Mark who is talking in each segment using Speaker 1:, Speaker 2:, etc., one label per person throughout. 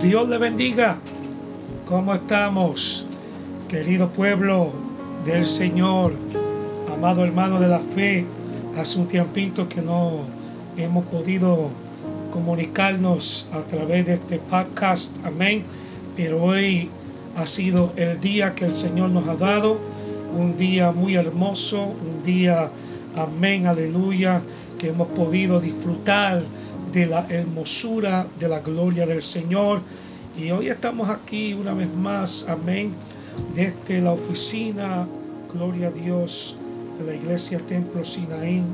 Speaker 1: Dios le bendiga. ¿Cómo estamos, querido pueblo del Señor, amado hermano de la fe? Hace un tiempito que no hemos podido comunicarnos a través de este podcast. Amén. Pero hoy ha sido el día que el Señor nos ha dado. Un día muy hermoso, un día, amén, aleluya, que hemos podido disfrutar de la hermosura, de la gloria del Señor. Y hoy estamos aquí una vez más, amén, desde la oficina, gloria a Dios, de la iglesia Templo Sinaín,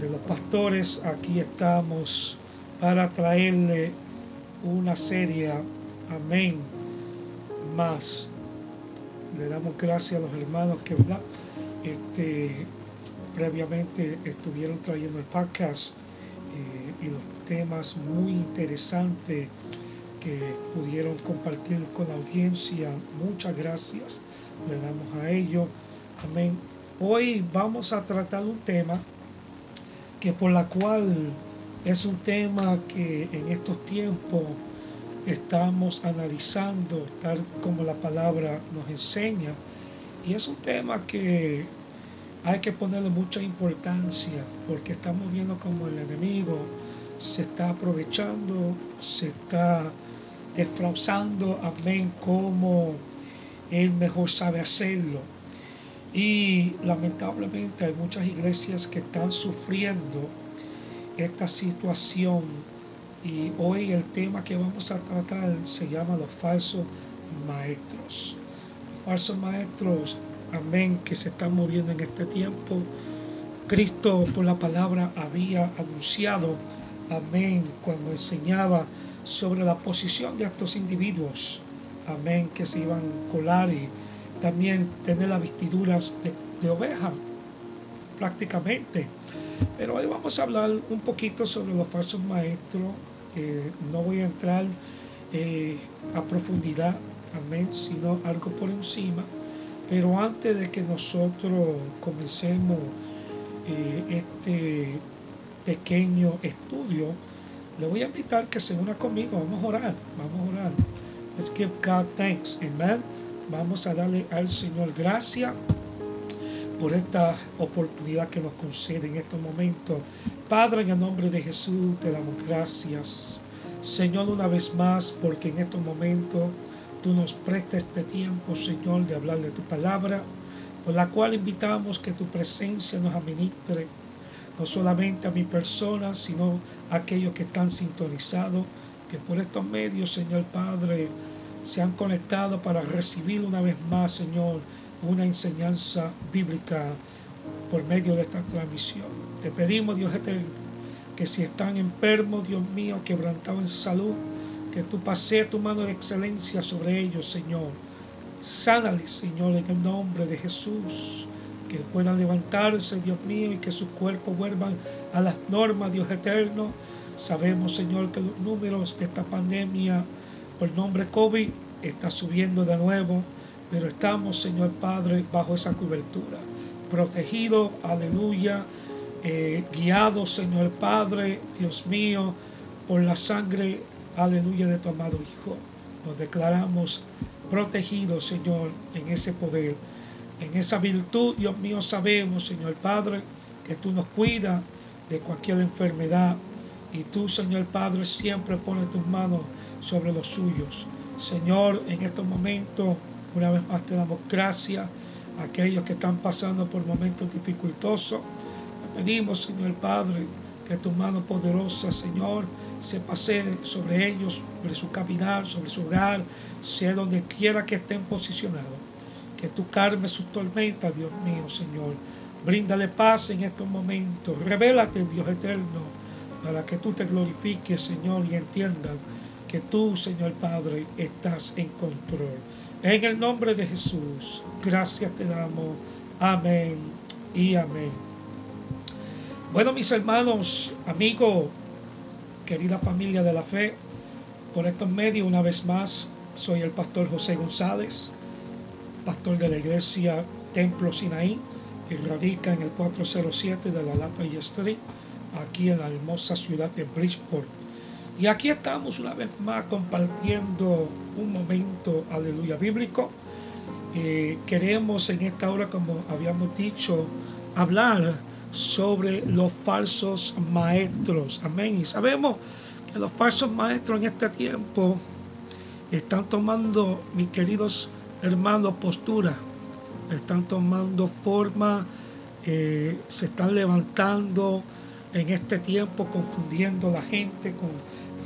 Speaker 1: de los pastores. Aquí estamos para traerle una serie, amén, más. Le damos gracias a los hermanos que, Este, previamente estuvieron trayendo el podcast y los temas muy interesantes que pudieron compartir con la audiencia. Muchas gracias. Le damos a ellos. Amén. Hoy vamos a tratar un tema que por la cual es un tema que en estos tiempos estamos analizando tal como la palabra nos enseña. Y es un tema que hay que ponerle mucha importancia porque estamos viendo como el enemigo se está aprovechando, se está defraudando, amén, como él mejor sabe hacerlo. Y lamentablemente hay muchas iglesias que están sufriendo esta situación. Y hoy el tema que vamos a tratar se llama los falsos maestros. Los falsos maestros amén, que se están moviendo en este tiempo. Cristo por la palabra había anunciado, amén, cuando enseñaba sobre la posición de estos individuos, amén, que se iban a colar y también tener las vestiduras de, oveja, prácticamente. Pero hoy vamos a hablar un poquito sobre los falsos maestros. no voy a entrar eh, a profundidad, amén, sino algo por encima. Pero antes de que nosotros comencemos eh, este pequeño estudio, le voy a invitar que se una conmigo. Vamos a orar, vamos a orar. Let's give God thanks. Amen. Vamos a darle al Señor gracias por esta oportunidad que nos concede en estos momentos. Padre, en el nombre de Jesús te damos gracias. Señor, una vez más, porque en estos momentos tú nos prestes este tiempo, Señor, de hablar de tu palabra, por la cual invitamos que tu presencia nos administre, no solamente a mi persona, sino a aquellos que están sintonizados, que por estos medios, Señor Padre, se han conectado para recibir una vez más, Señor, una enseñanza bíblica por medio de esta transmisión. Te pedimos, Dios eterno, que si están enfermos, Dios mío, quebrantados en salud, que tú pases tu mano de excelencia sobre ellos, Señor. Sánales, Señor, en el nombre de Jesús. Que puedan levantarse, Dios mío, y que sus cuerpos vuelvan a las normas, Dios eterno. Sabemos, Señor, que los números de esta pandemia por nombre COVID está subiendo de nuevo, pero estamos, Señor Padre, bajo esa cobertura. Protegido, aleluya, eh, guiado, Señor Padre, Dios mío, por la sangre aleluya, de tu amado Hijo. Nos declaramos protegidos, Señor, en ese poder, en esa virtud, Dios mío, sabemos, Señor Padre, que tú nos cuidas de cualquier enfermedad. Y tú, Señor Padre, siempre pones tus manos sobre los suyos. Señor, en estos momentos, una vez más te damos gracias a aquellos que están pasando por momentos dificultosos. pedimos, Señor Padre, que tu mano poderosa, Señor, se pase sobre ellos, sobre su caminar, sobre su hogar, sea donde quiera que estén posicionados. Que tú calmes sus tormentas, Dios mío, Señor. Bríndale paz en estos momentos. Revélate, Dios eterno, para que tú te glorifiques, Señor, y entiendan que tú, Señor Padre, estás en control. En el nombre de Jesús, gracias te damos. Amén y amén. Bueno, mis hermanos, amigos, querida familia de la fe, por estos medios una vez más soy el pastor José González, pastor de la iglesia Templo Sinaí, que radica en el 407 de la Lafayette Street, aquí en la hermosa ciudad de Bridgeport, Y aquí estamos una vez más compartiendo un momento, aleluya, bíblico. Eh, queremos en esta hora, como habíamos dicho, hablar sobre los falsos maestros. Amén. Y sabemos que los falsos maestros en este tiempo están tomando, mis queridos hermanos, postura. Están tomando forma, eh, se están levantando en este tiempo, confundiendo a la gente con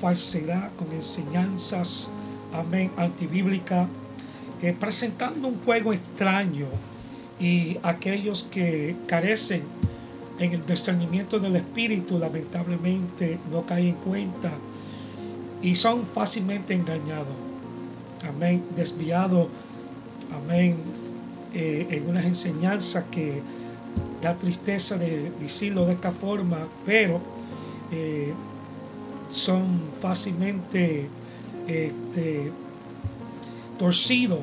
Speaker 1: falsedad, con enseñanzas, amén, antibíblica, eh, presentando un juego extraño y aquellos que carecen en el discernimiento del espíritu lamentablemente no caen en cuenta y son fácilmente engañados. Amén, desviados, amén, eh, en unas enseñanzas que da tristeza de decirlo de esta forma, pero eh, son fácilmente este, torcidos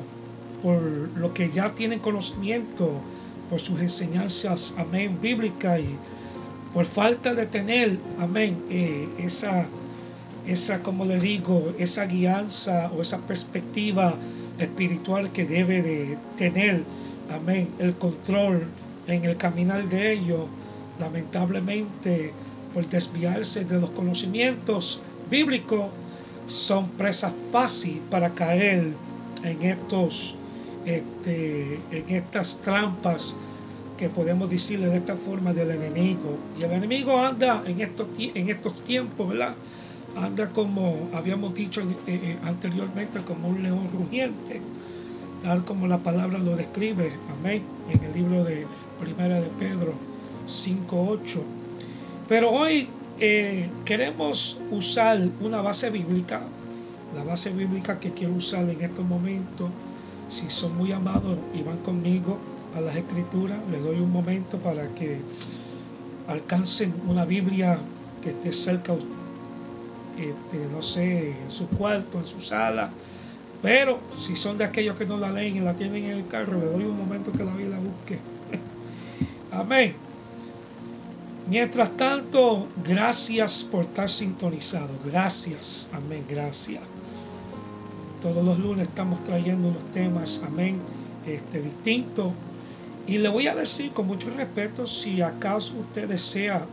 Speaker 1: por lo que ya tienen conocimiento, por sus enseñanzas, amén, bíblicas y por falta de tener, amén, eh, esa, esa, como le digo, esa guianza o esa perspectiva espiritual que debe de tener, amén, el control en el caminar de ellos, lamentablemente por desviarse de los conocimientos bíblicos, son presas fácil para caer en estos este, en estas trampas que podemos decirle de esta forma del enemigo. Y el enemigo anda en estos, en estos tiempos, ¿verdad? Anda como habíamos dicho eh, eh, anteriormente, como un león rugiente, tal como la palabra lo describe, amén, en el libro de Primera de Pedro 5.8. Pero hoy eh, queremos usar una base bíblica, la base bíblica que quiero usar en estos momentos. Si son muy amados y van conmigo a las escrituras, les doy un momento para que alcancen una Biblia que esté cerca, este, no sé, en su cuarto, en su sala. Pero si son de aquellos que no la leen y la tienen en el carro, les doy un momento que la Biblia busque. Amén. Mientras tanto, gracias por estar sintonizado. Gracias, amén, gracias. Todos los lunes estamos trayendo unos temas, amén, este, distintos. Y le voy a decir con mucho respeto, si acaso usted desea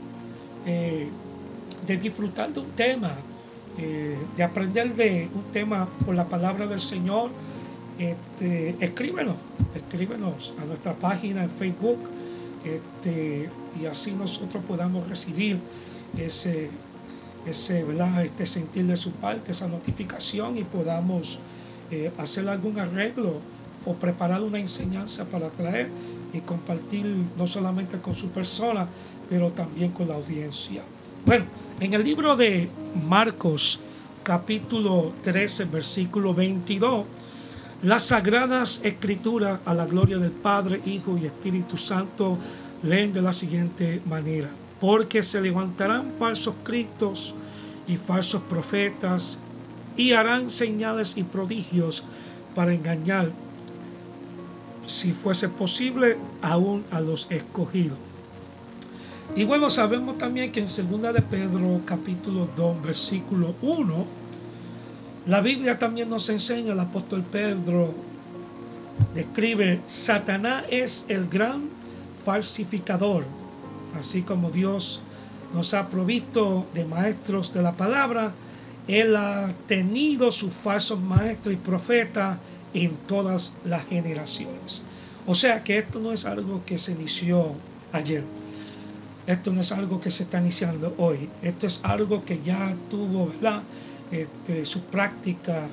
Speaker 1: eh, de disfrutar de un tema, eh, de aprender de un tema por la palabra del Señor, este, escríbenos, escríbenos a nuestra página en Facebook este, y así nosotros podamos recibir ese, ese este sentir de su parte, esa notificación y podamos eh, hacer algún arreglo o preparar una enseñanza para traer y compartir no solamente con su persona, pero también con la audiencia. Bueno, en el libro de Marcos, capítulo 13, versículo 22, las sagradas escrituras a la gloria del Padre, Hijo y Espíritu Santo leen de la siguiente manera. Porque se levantarán falsos cristos y falsos profetas y harán señales y prodigios para engañar, si fuese posible, aún a los escogidos. Y bueno, sabemos también que en 2 de Pedro capítulo 2 versículo 1 la Biblia también nos enseña, el apóstol Pedro describe, Satanás es el gran falsificador, así como Dios nos ha provisto de maestros de la palabra, Él ha tenido sus falsos maestros y profetas en todas las generaciones. O sea que esto no es algo que se inició ayer. Esto no es algo que se está iniciando hoy. Esto es algo que ya tuvo. Este, su práctica,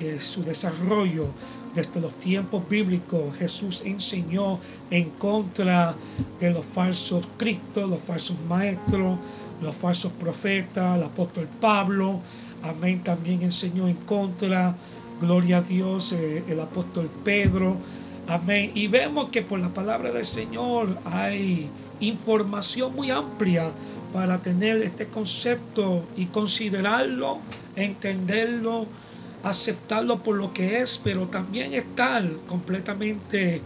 Speaker 1: eh, su desarrollo desde los tiempos bíblicos. Jesús enseñó en contra de los falsos cristos, los falsos maestros, los falsos profetas, el apóstol Pablo. Amén. También enseñó en contra, gloria a Dios, eh, el apóstol Pedro. Amén. Y vemos que por la palabra del Señor hay información muy amplia para tener este concepto y considerarlo, entenderlo, aceptarlo por lo que es, pero también estar completamente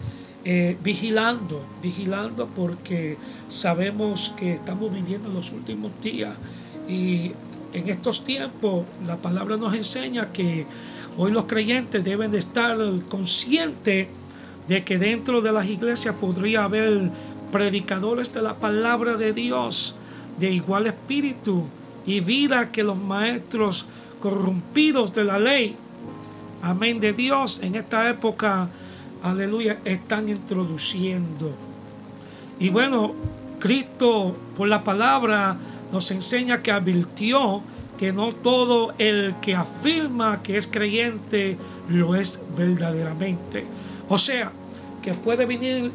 Speaker 1: eh, vigilando, vigilando porque sabemos que estamos viviendo los últimos días y en estos tiempos la palabra nos enseña que hoy los creyentes deben de estar conscientes de que dentro de las iglesias podría haber predicadores de la palabra de Dios de igual espíritu y vida que los maestros corrompidos de la ley. Amén de Dios en esta época, aleluya, están introduciendo. Y bueno, Cristo por la palabra nos enseña que advirtió que no todo el que afirma que es creyente lo es verdaderamente. O sea, que puede venir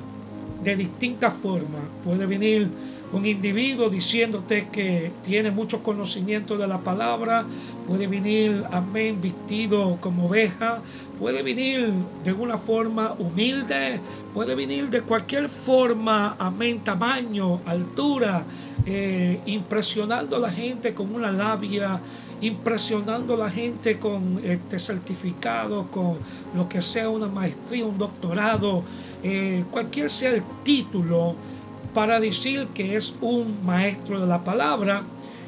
Speaker 1: de distintas formas. Puede venir un individuo diciéndote que tiene mucho conocimiento de la palabra, puede venir, amén, vestido como oveja, puede venir de una forma humilde, puede venir de cualquier forma, amén, tamaño, altura, eh, impresionando a la gente con una labia, impresionando a la gente con este certificado, con lo que sea una maestría, un doctorado, eh, cualquier sea el título para decir que es un maestro de la palabra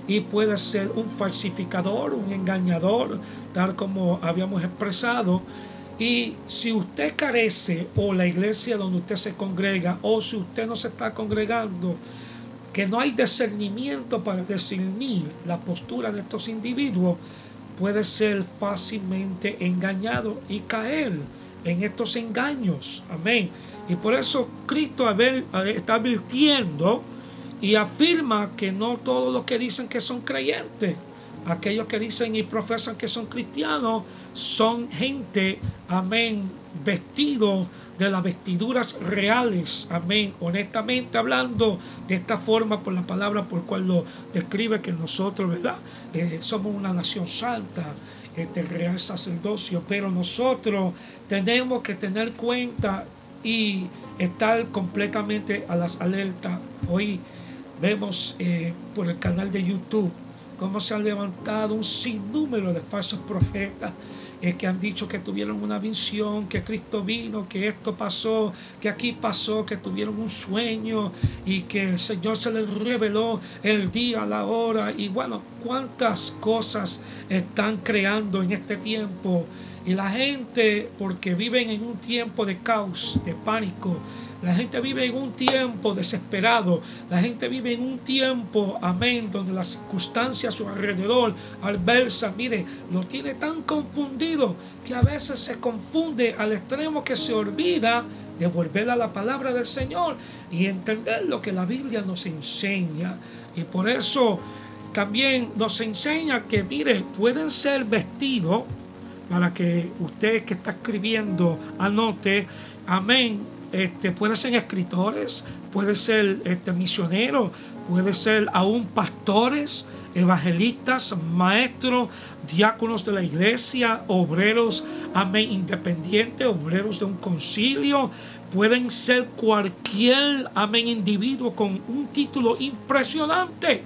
Speaker 1: y puede ser un falsificador, un engañador, tal como habíamos expresado. Y si usted carece o la iglesia donde usted se congrega o si usted no se está congregando, que no hay discernimiento para discernir la postura de estos individuos, puede ser fácilmente engañado y caer en estos engaños. Amén. Y por eso Cristo está advirtiendo y afirma que no todos los que dicen que son creyentes, aquellos que dicen y profesan que son cristianos, son gente, amén, vestidos de las vestiduras reales, amén, honestamente hablando de esta forma por la palabra por cual lo describe que nosotros, ¿verdad? Eh, somos una nación santa, este real sacerdocio, pero nosotros tenemos que tener cuenta y estar completamente a las alertas. Hoy vemos eh, por el canal de YouTube cómo se ha levantado un sinnúmero de falsos profetas eh, que han dicho que tuvieron una visión, que Cristo vino, que esto pasó, que aquí pasó, que tuvieron un sueño y que el Señor se les reveló el día, la hora. Y bueno, cuántas cosas están creando en este tiempo y la gente, porque viven en un tiempo de caos, de pánico, la gente vive en un tiempo desesperado. La gente vive en un tiempo, amén, donde las circunstancias a su alrededor, adversa, mire, lo tiene tan confundido que a veces se confunde al extremo que se olvida de volver a la palabra del Señor y entender lo que la Biblia nos enseña. Y por eso también nos enseña que, mire, pueden ser vestidos para que usted que está escribiendo anote, amén. Este, puede ser escritores, puede ser este, misioneros, puede ser aún pastores, evangelistas, maestros, diáconos de la iglesia, obreros, amén, independientes, obreros de un concilio, pueden ser cualquier, amén, individuo con un título impresionante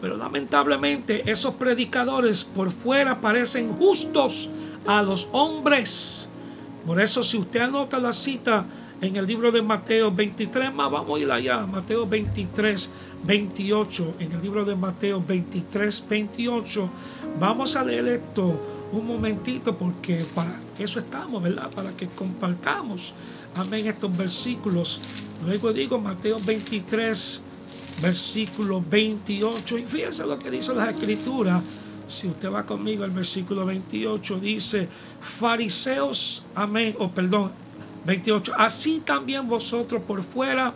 Speaker 1: pero lamentablemente esos predicadores por fuera parecen justos a los hombres. Por eso si usted anota la cita en el libro de Mateo 23, más vamos a ir allá, Mateo 23, 28, en el libro de Mateo 23, 28, vamos a leer esto un momentito porque para eso estamos, ¿verdad? Para que compartamos, amén, estos versículos. Luego digo Mateo 23, versículo 28. Y fíjense lo que dice la escritura. Si usted va conmigo, el versículo 28 dice, fariseos, amén, o perdón, 28, así también vosotros por fuera,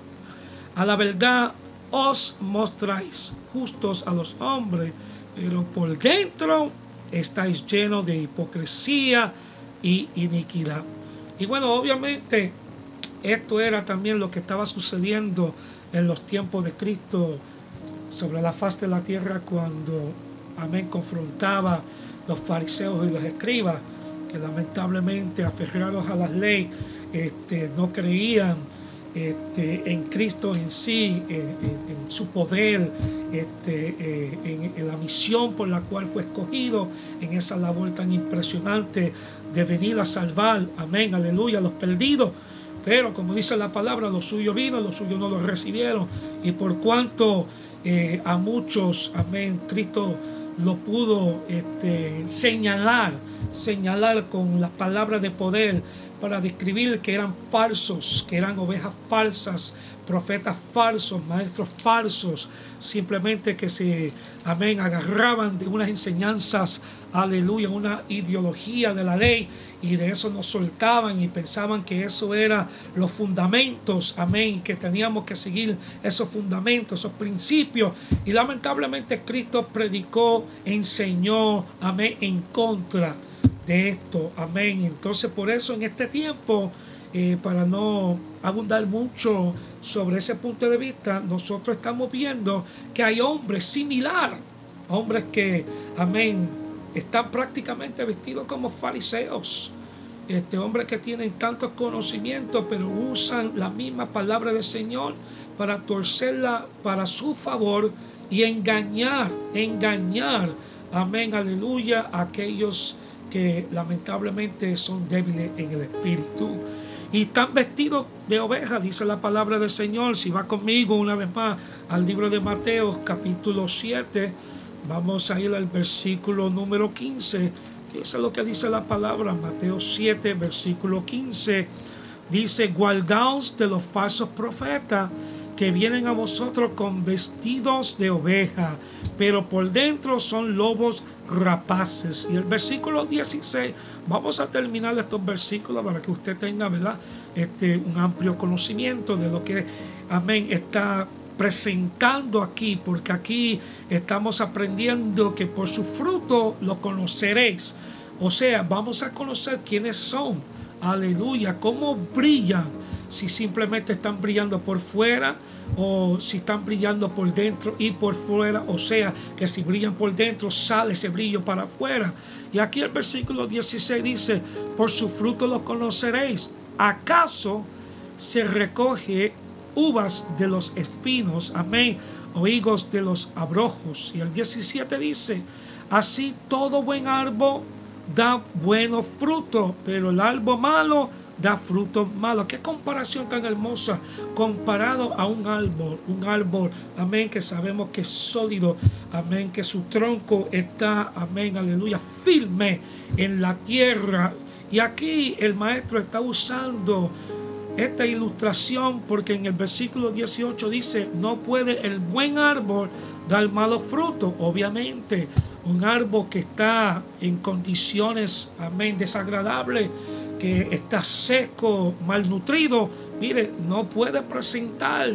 Speaker 1: a la verdad os mostráis justos a los hombres, pero por dentro estáis llenos de hipocresía y iniquidad. Y bueno, obviamente esto era también lo que estaba sucediendo en los tiempos de Cristo sobre la faz de la tierra cuando, amén, confrontaba los fariseos y los escribas que lamentablemente aferrados a las leyes este, no creían este, en Cristo en sí, en, su poder, este, eh, en, la misión por la cual fue escogido, en esa labor tan impresionante de venir a salvar, amén, aleluya, a los perdidos. Pero como dice la palabra, los suyos vino, los suyos no los recibieron. Y por cuanto eh, a muchos, amén, Cristo lo pudo este, señalar, señalar con las palabras de poder para describir que eran falsos, que eran ovejas falsas, profetas falsos, maestros falsos, simplemente que se, amén, agarraban de unas enseñanzas, aleluya, una ideología de la ley y de eso nos soltaban y pensaban que eso era los fundamentos, amén, que teníamos que seguir esos fundamentos, esos principios. Y lamentablemente Cristo predicó, enseñó, amén, en contra de esto, amén. Entonces por eso en este tiempo, eh, para no abundar mucho sobre ese punto de vista, nosotros estamos viendo que hay hombres similares, hombres que, amén, están prácticamente vestidos como fariseos. Este hombre que tienen tantos conocimientos, pero usan la misma palabra del Señor para torcerla para su favor y engañar, engañar, amén, aleluya, aquellos que lamentablemente son débiles en el espíritu. Y están vestidos de oveja, dice la palabra del Señor. Si va conmigo una vez más al libro de Mateo, capítulo 7, vamos a ir al versículo número 15. Eso es lo que dice la palabra, Mateo 7, versículo 15. Dice, guardaos de los falsos profetas que vienen a vosotros con vestidos de oveja, pero por dentro son lobos rapaces. Y el versículo 16, vamos a terminar estos versículos para que usted tenga, ¿verdad? Este, un amplio conocimiento de lo que, amén, está presentando aquí, porque aquí estamos aprendiendo que por su fruto lo conoceréis. O sea, vamos a conocer quiénes son. Aleluya, cómo brillan si simplemente están brillando por fuera o si están brillando por dentro y por fuera, o sea, que si brillan por dentro sale ese brillo para afuera. Y aquí el versículo 16 dice, por su fruto lo conoceréis. ¿Acaso se recoge uvas de los espinos, amén, o higos de los abrojos? Y el 17 dice, así todo buen árbol da buenos frutos, pero el árbol malo da frutos malos. Qué comparación tan hermosa comparado a un árbol, un árbol, amén, que sabemos que es sólido, amén, que su tronco está, amén, aleluya, firme en la tierra. Y aquí el maestro está usando esta ilustración porque en el versículo 18 dice, no puede el buen árbol dar malos frutos. Obviamente, un árbol que está en condiciones, amén, desagradables, que está seco, malnutrido, mire, no puede presentar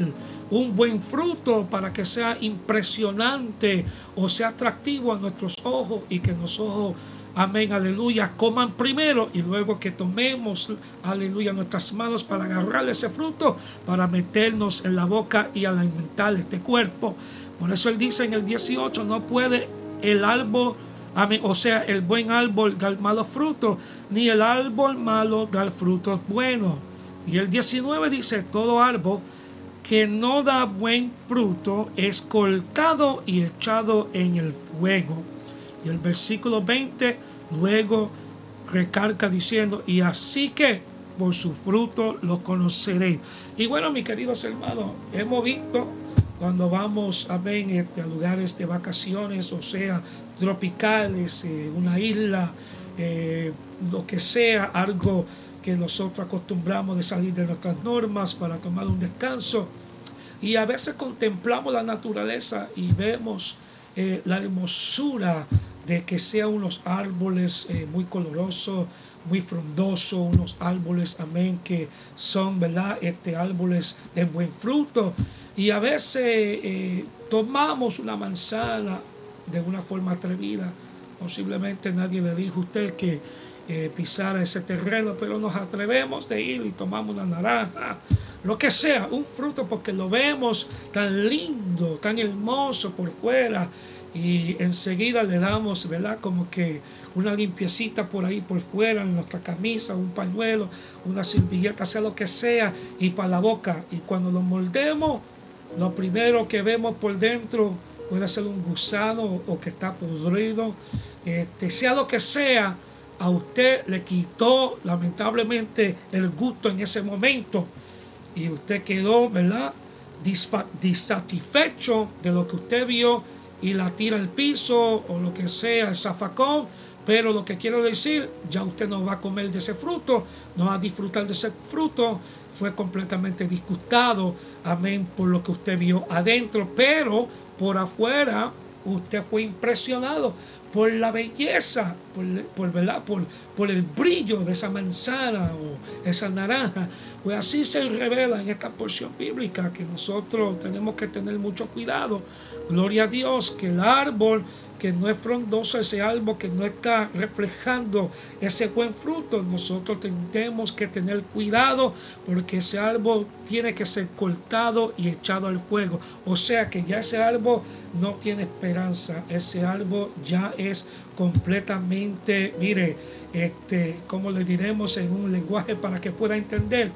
Speaker 1: un buen fruto para que sea impresionante o sea atractivo a nuestros ojos y que nuestros ojos, amén, aleluya, coman primero y luego que tomemos, aleluya, nuestras manos para agarrar ese fruto, para meternos en la boca y alimentar este cuerpo. Por eso él dice en el 18, no puede el árbol Amén. O sea, el buen árbol da malos frutos, ni el árbol malo da frutos buenos. Y el 19 dice, todo árbol que no da buen fruto es cortado y echado en el fuego. Y el versículo 20 luego recarga diciendo, y así que por su fruto lo conoceréis. Y bueno, mis queridos hermanos, hemos visto cuando vamos, este, a lugares de vacaciones, o sea, tropicales, eh, una isla, eh, lo que sea, algo que nosotros acostumbramos de salir de nuestras normas para tomar un descanso. Y a veces contemplamos la naturaleza y vemos eh, la hermosura de que sean unos árboles muy colorosos, muy frondosos, unos árboles, amén, que son, ¿verdad? Este, árboles de buen fruto. Y a veces tomamos una manzana de una forma atrevida. Posiblemente nadie le dijo a usted que eh, pisara ese terreno, pero nos atrevemos de ir y tomamos una naranja, lo que sea, un fruto porque lo vemos tan lindo, tan hermoso por fuera y enseguida le damos, ¿verdad? Como que una limpiecita por ahí por fuera en nuestra camisa, un pañuelo, una servilleta, sea lo que sea, y para la boca. Y cuando lo moldemos, lo primero que vemos por dentro puede ser un gusano o que está podrido, este, sea lo que sea, a usted le quitó lamentablemente el gusto en ese momento y usted quedó, ¿verdad? disatisfecho de lo que usted vio y la tira al piso o lo que sea, el zafacón. Pero lo que quiero decir, ya usted no va a comer de ese fruto, no va a disfrutar de ese fruto. Fue completamente disgustado, amén, por lo que usted vio adentro. Pero por afuera, usted fue impresionado por la belleza, por, ¿verdad? por, por el brillo de esa manzana o esa naranja. Pues así se revela en esta porción bíblica que nosotros tenemos que tener mucho cuidado. Gloria a Dios que el árbol que no es frondoso, ese árbol que no está reflejando ese buen fruto, nosotros tenemos que tener cuidado porque ese árbol tiene que ser cortado y echado al fuego. O sea que ya ese árbol no tiene esperanza, ese árbol ya es completamente, mire, este, como le diremos en un lenguaje para que pueda entender,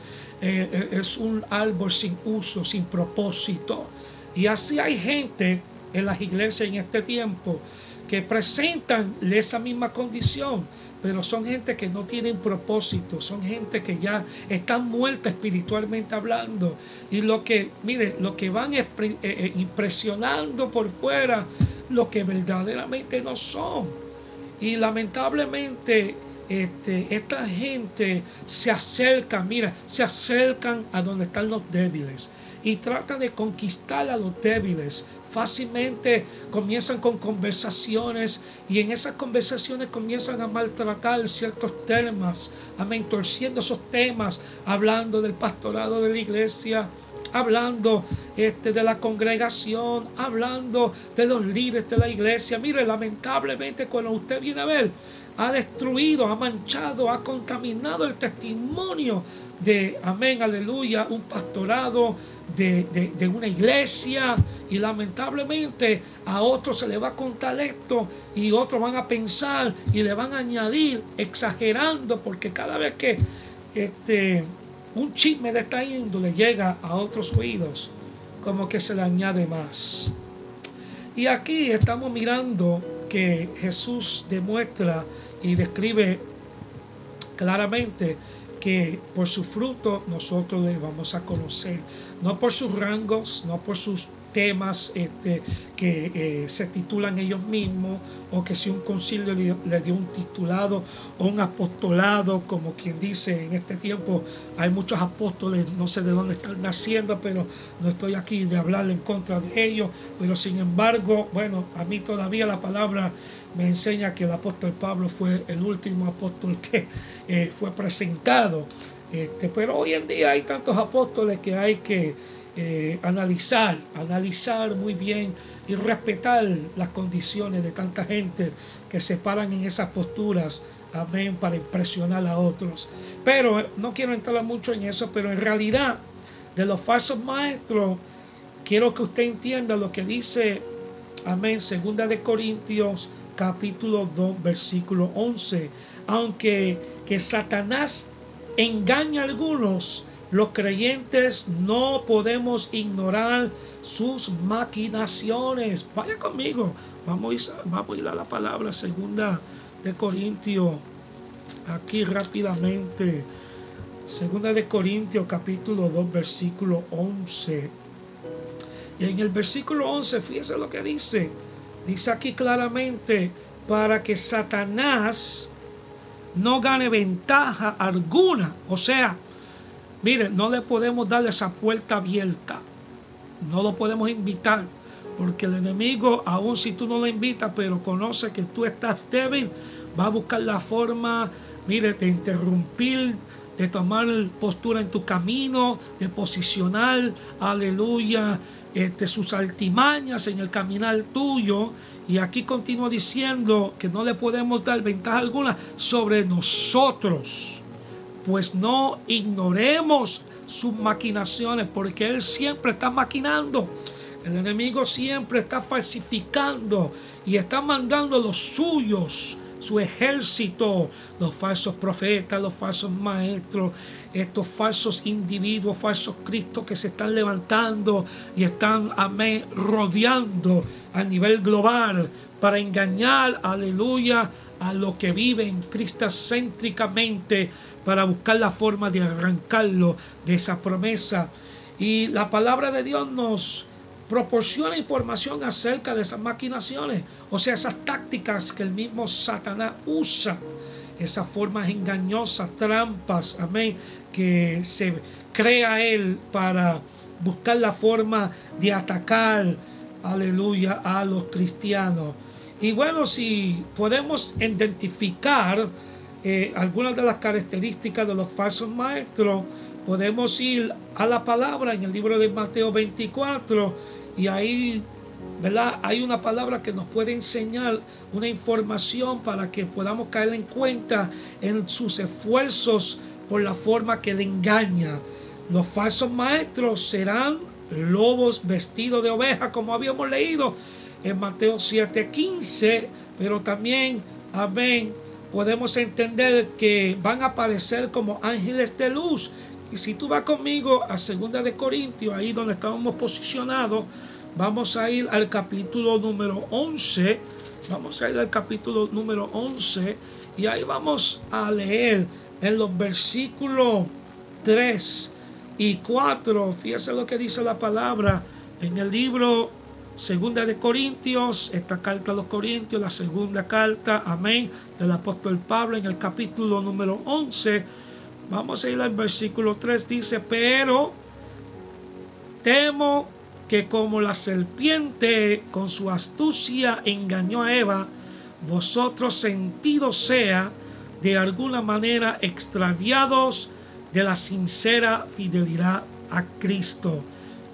Speaker 1: eh, eh, es un árbol sin uso, sin propósito. Y así hay gente en las iglesias en este tiempo que presentan esa misma condición, pero son gente que no tienen propósito, son gente que ya están muerta espiritualmente hablando. Y lo que, mire, lo que van eh, eh, impresionando por fuera, lo que verdaderamente no son. Y lamentablemente este, esta gente se acerca, mira, se acercan a donde están los débiles y tratan de conquistar a los débiles fácilmente comienzan con conversaciones y en esas conversaciones comienzan a maltratar ciertos temas, amén, torciendo esos temas, hablando del pastorado de la iglesia, hablando este, de la congregación, hablando de los líderes de la iglesia. Mire, lamentablemente cuando usted viene a ver, ha destruido, ha manchado, ha contaminado el testimonio de, amén, aleluya, un pastorado de, una iglesia y lamentablemente a otros se le va a contar esto y otros van a pensar y le van a añadir exagerando porque cada vez que este, un chisme de esta índole llega a otros oídos como que se le añade más. Y aquí estamos mirando que Jesús demuestra y describe claramente que por su fruto nosotros le vamos a conocer, no por sus rangos, no por sus temas este, que eh, se titulan ellos mismos o que si un concilio le, dio un titulado o un apostolado, como quien dice en este tiempo, hay muchos apóstoles, no sé de dónde están naciendo, pero no estoy aquí de hablar en contra de ellos, pero sin embargo, bueno, a mí todavía la palabra me enseña que el apóstol Pablo fue el último apóstol que eh, fue presentado. Este, pero hoy en día hay tantos apóstoles que hay que eh, analizar, analizar muy bien y respetar las condiciones de tanta gente que se paran en esas posturas, amén, para impresionar a otros. Pero no quiero entrar mucho en eso, pero en realidad de los falsos maestros, quiero que usted entienda lo que dice, amén, segunda de Corintios capítulo 2, versículo 11. Aunque que Satanás engaña a algunos, los creyentes no podemos ignorar sus maquinaciones. Vaya conmigo. Vamos a, ir a la palabra segunda de Corintios. Aquí rápidamente. Segunda de Corintios capítulo 2 versículo 11. Y en el versículo 11, fíjese lo que dice. Dice aquí claramente, para que Satanás no gane ventaja alguna. O sea, Mire, no le podemos dar esa puerta abierta. No lo podemos invitar. Porque el enemigo, aun si tú no lo invitas, pero conoce que tú estás débil, va a buscar la forma, mire, de interrumpir, de tomar postura en tu camino, de posicionar, aleluya, este, sus altimañas en el caminar tuyo. Y aquí continúa diciendo que no le podemos dar ventaja alguna sobre nosotros pues no ignoremos sus maquinaciones, porque Él siempre está maquinando. El enemigo siempre está falsificando y está mandando los suyos, su ejército, los falsos profetas, los falsos maestros, estos falsos individuos, falsos cristos que se están levantando y están, rodeando a nivel global para engañar, aleluya, a los que viven cristocéntricamente para buscar la forma de arrancarlo de esa promesa. Y la palabra de Dios nos proporciona información acerca de esas maquinaciones, o sea, esas tácticas que el mismo Satanás usa, esas formas engañosas, trampas, amén, que se crea él para buscar la forma de atacar, aleluya, a los cristianos. Y bueno, si podemos identificar eh, algunas de las características de los falsos maestros, podemos ir a la palabra en el libro de Mateo 24 y ahí, ¿verdad? Hay una palabra que nos puede enseñar una información para que podamos caer en cuenta en sus esfuerzos por la forma que le engaña. Los falsos maestros serán lobos vestidos de oveja, como habíamos leído en Mateo 7:15, pero también, amén, podemos entender que van a aparecer como ángeles de luz. Y si tú vas conmigo a Segunda de Corintios, ahí donde estábamos posicionados, vamos a ir al capítulo número 11. Vamos a ir al capítulo número 11 y ahí vamos a leer en los versículos 3 y 4. Fíjese lo que dice la palabra en el libro Segunda de Corintios, esta carta a los Corintios, la segunda carta, amén, del apóstol Pablo en el capítulo número 11. Vamos a ir al versículo 3, dice, pero temo que como la serpiente con su astucia engañó a Eva, vosotros sentidos sea de alguna manera extraviados de la sincera fidelidad a Cristo.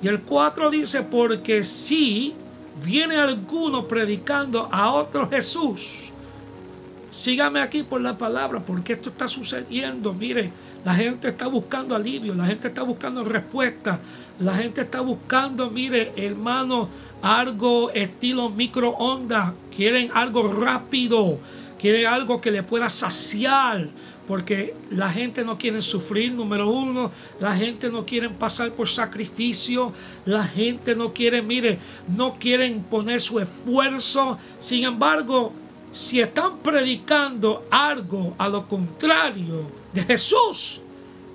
Speaker 1: Y el 4 dice, porque si viene alguno predicando a otro Jesús, sígame aquí por la palabra, porque esto está sucediendo. Mire, la gente está buscando alivio, la gente está buscando respuesta, la gente está buscando, mire, hermano, algo estilo microondas, quieren algo rápido, quieren algo que le pueda saciar porque la gente no quiere sufrir, número uno, la gente no quiere pasar por sacrificio, la gente no quiere, mire, no quieren poner su esfuerzo. Sin embargo, si están predicando algo a lo contrario de Jesús,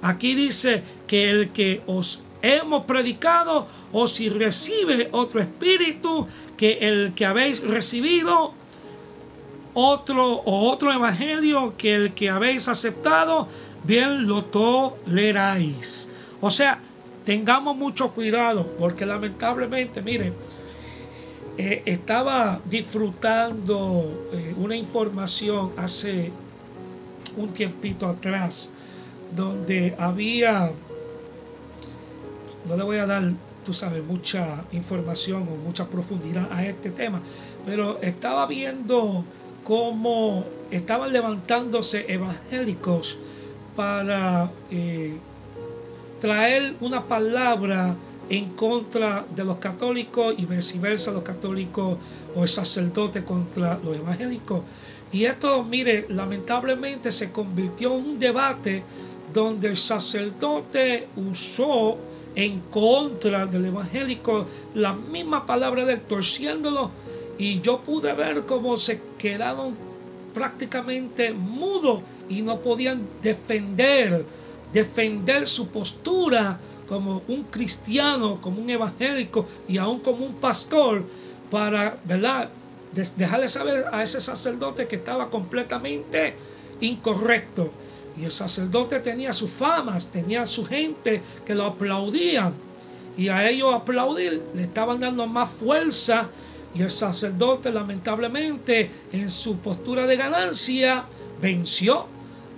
Speaker 1: aquí dice que el que os hemos predicado, o si recibe otro espíritu que el que habéis recibido, otro o otro evangelio que el que habéis aceptado, bien lo toleráis. O sea, tengamos mucho cuidado, porque lamentablemente, mire, eh, estaba disfrutando eh, una información hace un tiempito atrás, donde había, no le voy a dar, tú sabes, mucha información o mucha profundidad a este tema, pero estaba viendo cómo estaban levantándose evangélicos para eh, traer una palabra en contra de los católicos y viceversa los católicos o el sacerdote contra los evangélicos. Y esto, mire, lamentablemente se convirtió en un debate donde el sacerdote usó en contra del evangélico la misma palabra de él, torciéndolo y yo pude ver cómo se quedaron prácticamente mudos y no podían defender, defender su postura como un cristiano, como un evangélico y aún como un pastor para, ¿verdad? Dejarle saber a ese sacerdote que estaba completamente incorrecto. Y el sacerdote tenía sus famas, tenía su gente que lo aplaudían. Y a ellos aplaudir le estaban dando más fuerza y el sacerdote lamentablemente en su postura de ganancia venció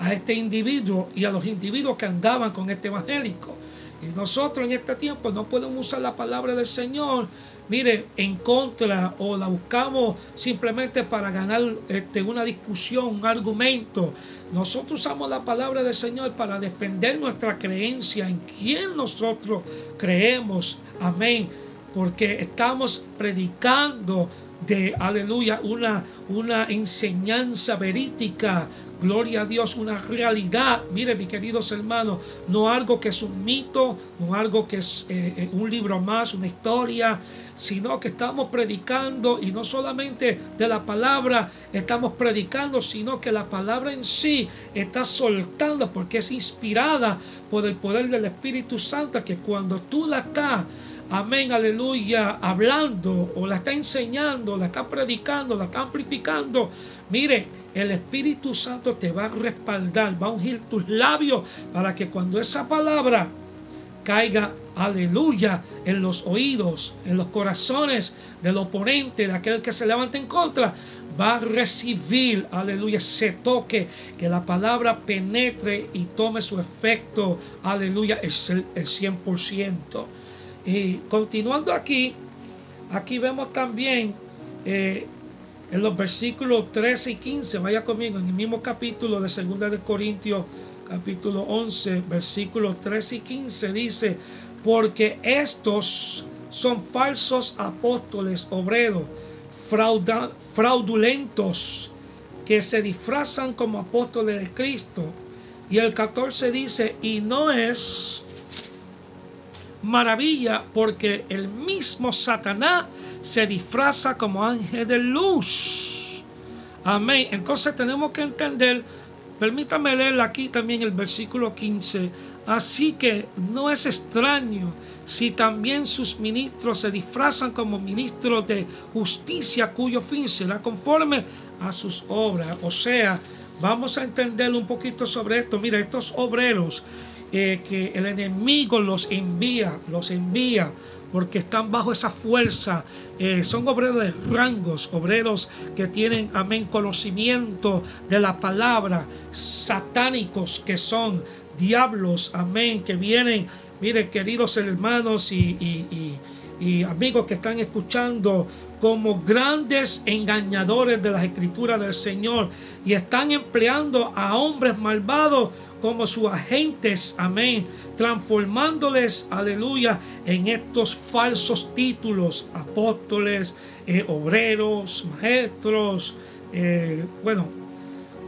Speaker 1: a este individuo y a los individuos que andaban con este evangélico. Y nosotros en este tiempo no podemos usar la palabra del Señor, mire, en contra o la buscamos simplemente para ganar este, una discusión, un argumento. Nosotros usamos la palabra del Señor para defender nuestra creencia en quién nosotros creemos. Amén porque estamos predicando de, aleluya, una, una enseñanza verídica gloria a Dios, una realidad. Mire, mis queridos hermanos, no algo que es un mito, no algo que es eh, eh, un libro más, una historia, sino que estamos predicando y no solamente de la palabra estamos predicando, sino que la palabra en sí está soltando porque es inspirada por el poder del Espíritu Santo, que cuando tú la estás amén, aleluya, hablando o la está enseñando, la está predicando, la está amplificando, mire, el Espíritu Santo te va a respaldar, va a ungir tus labios para que cuando esa palabra caiga, aleluya, en los oídos, en los corazones del oponente, de aquel que se levanta en contra, va a recibir, aleluya, se toque, que la palabra penetre y tome su efecto, aleluya, el, el 100%. Y continuando aquí, aquí vemos también eh, en los versículos 13 y 15, vaya conmigo, en el mismo capítulo de 2 de Corintios, capítulo 11, versículos 13 y 15, dice, porque estos son falsos apóstoles, obreros, fraudulentos, que se disfrazan como apóstoles de Cristo. Y el 14 dice, y no es maravilla porque el mismo Satanás se disfraza como ángel de luz. Amén. Entonces tenemos que entender, permítame leer aquí también el versículo 15. Así que no es extraño si también sus ministros se disfrazan como ministros de justicia cuyo fin será conforme a sus obras. O sea, vamos a entender un poquito sobre esto. Mira, estos obreros eh, que el enemigo los envía, los envía porque están bajo esa fuerza. Eh, son obreros de rangos, obreros que tienen, amén, conocimiento de la palabra, satánicos que son diablos, amén, que vienen, miren, queridos hermanos y, y amigos que están escuchando, como grandes engañadores de las escrituras del Señor y están empleando a hombres malvados como sus agentes, amén, transformándoles, aleluya, en estos falsos títulos, apóstoles, eh, obreros, maestros, eh, bueno,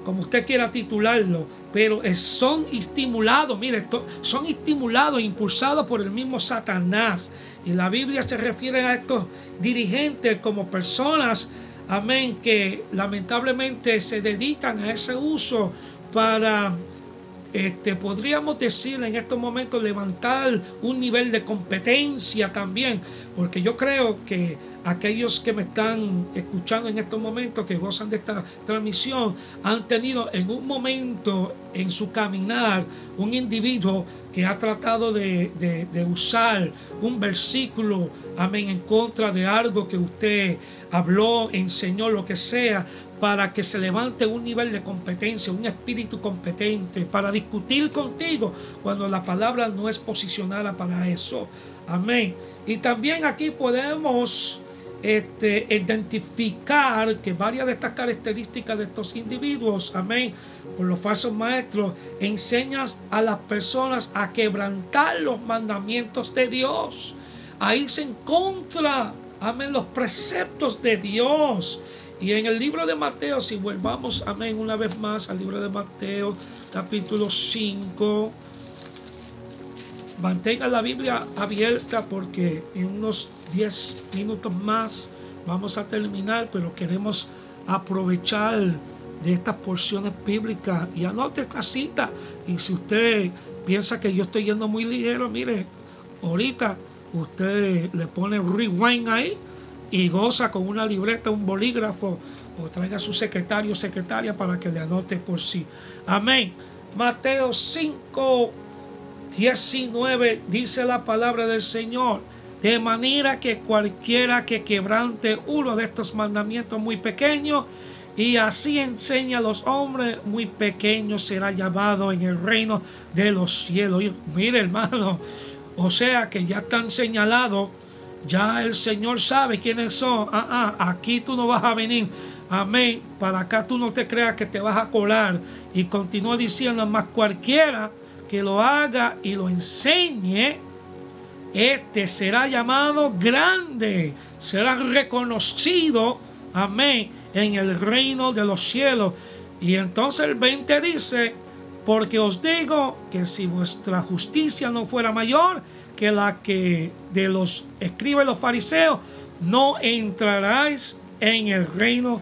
Speaker 1: como usted quiera titularlo, pero son estimulados, mire, son estimulados, impulsados por el mismo Satanás. Y la Biblia se refiere a estos dirigentes como personas, amén, que lamentablemente se dedican a ese uso para este, podríamos decir en estos momentos levantar un nivel de competencia también, porque yo creo que aquellos que me están escuchando en estos momentos, que gozan de esta transmisión, han tenido en un momento en su caminar un individuo que ha tratado de, de usar un versículo, amén, en contra de algo que usted habló, enseñó, lo que sea, para que se levante un nivel de competencia, un espíritu competente, para discutir contigo cuando la palabra no es posicionada para eso. Amén. Y también aquí podemos este, identificar que varias de estas características de estos individuos, amén, por los falsos maestros, enseñan a las personas a quebrantar los mandamientos de Dios, a irse en contra, amén, los preceptos de Dios. Y en el libro de Mateo, si volvamos, amén, una vez más al libro de Mateo, capítulo 5, mantenga la Biblia abierta porque en unos 10 minutos más vamos a terminar, pero queremos aprovechar de estas porciones bíblicas y anote esta cita. Y si usted piensa que yo estoy yendo muy ligero, mire, ahorita usted le pone rewind ahí y goza con una libreta, un bolígrafo o traiga a su secretario o secretaria para que le anote por sí. Amén. Mateo 5, 19 dice la palabra del Señor. De manera que cualquiera que quebrante uno de estos mandamientos muy pequeños y así enseña a los hombres muy pequeños será llamado en el reino de los cielos. mire hermano, o sea que ya están señalados ya el Señor sabe quiénes son. Ah, ah, aquí tú no vas a venir. Amén. Para acá tú no te creas que te vas a colar. Y continúa diciendo, más cualquiera que lo haga y lo enseñe, este será llamado grande. Será reconocido. Amén. En el reino de los cielos. Y entonces el 20 dice, porque os digo que si vuestra justicia no fuera mayor que la que de los escribas los fariseos, no entraráis en el reino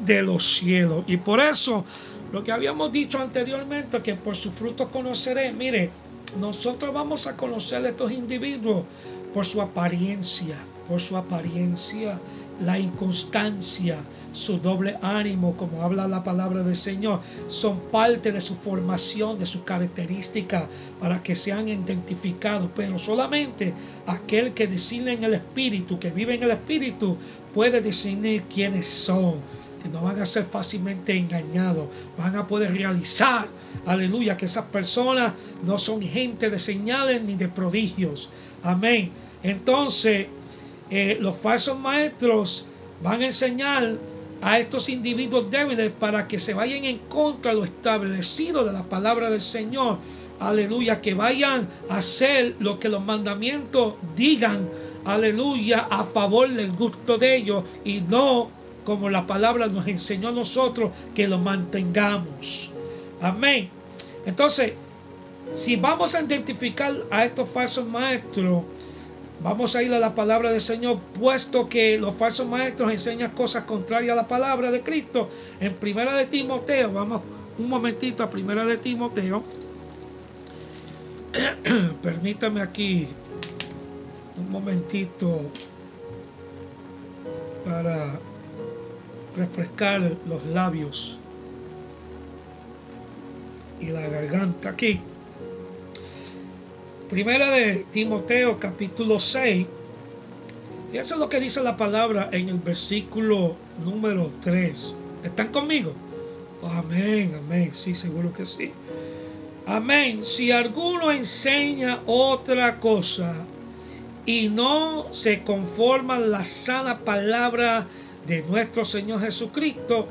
Speaker 1: de los cielos. Y por eso, lo que habíamos dicho anteriormente, que por sus frutos conoceré, mire, nosotros vamos a conocer a estos individuos por su apariencia, por su apariencia, la inconstancia, su doble ánimo, como habla la palabra del Señor, son parte de su formación, de sus características, para que sean identificados. Pero solamente aquel que decide en el Espíritu, que vive en el Espíritu, puede discernir quiénes son, que no van a ser fácilmente engañados, van a poder realizar, aleluya, que esas personas no son gente de señales ni de prodigios. Amén. Entonces, eh, los falsos maestros van a enseñar a estos individuos débiles para que se vayan en contra de lo establecido de la palabra del Señor. Aleluya, que vayan a hacer lo que los mandamientos digan. Aleluya, a favor del gusto de ellos y no como la palabra nos enseñó a nosotros que lo mantengamos. Amén. Entonces, si vamos a identificar a estos falsos maestros, Vamos a ir a la palabra del Señor, puesto que los falsos maestros enseñan cosas contrarias a la palabra de Cristo. En Primera de Timoteo, vamos un momentito a Primera de Timoteo. Permítame aquí un momentito para refrescar los labios y la garganta aquí. Primera de Timoteo capítulo 6. Y eso es lo que dice la palabra en el versículo número 3. ¿Están conmigo? amén, amén. Sí, seguro que sí. Amén. Si alguno enseña otra cosa y no se conforma la sana palabra de nuestro Señor Jesucristo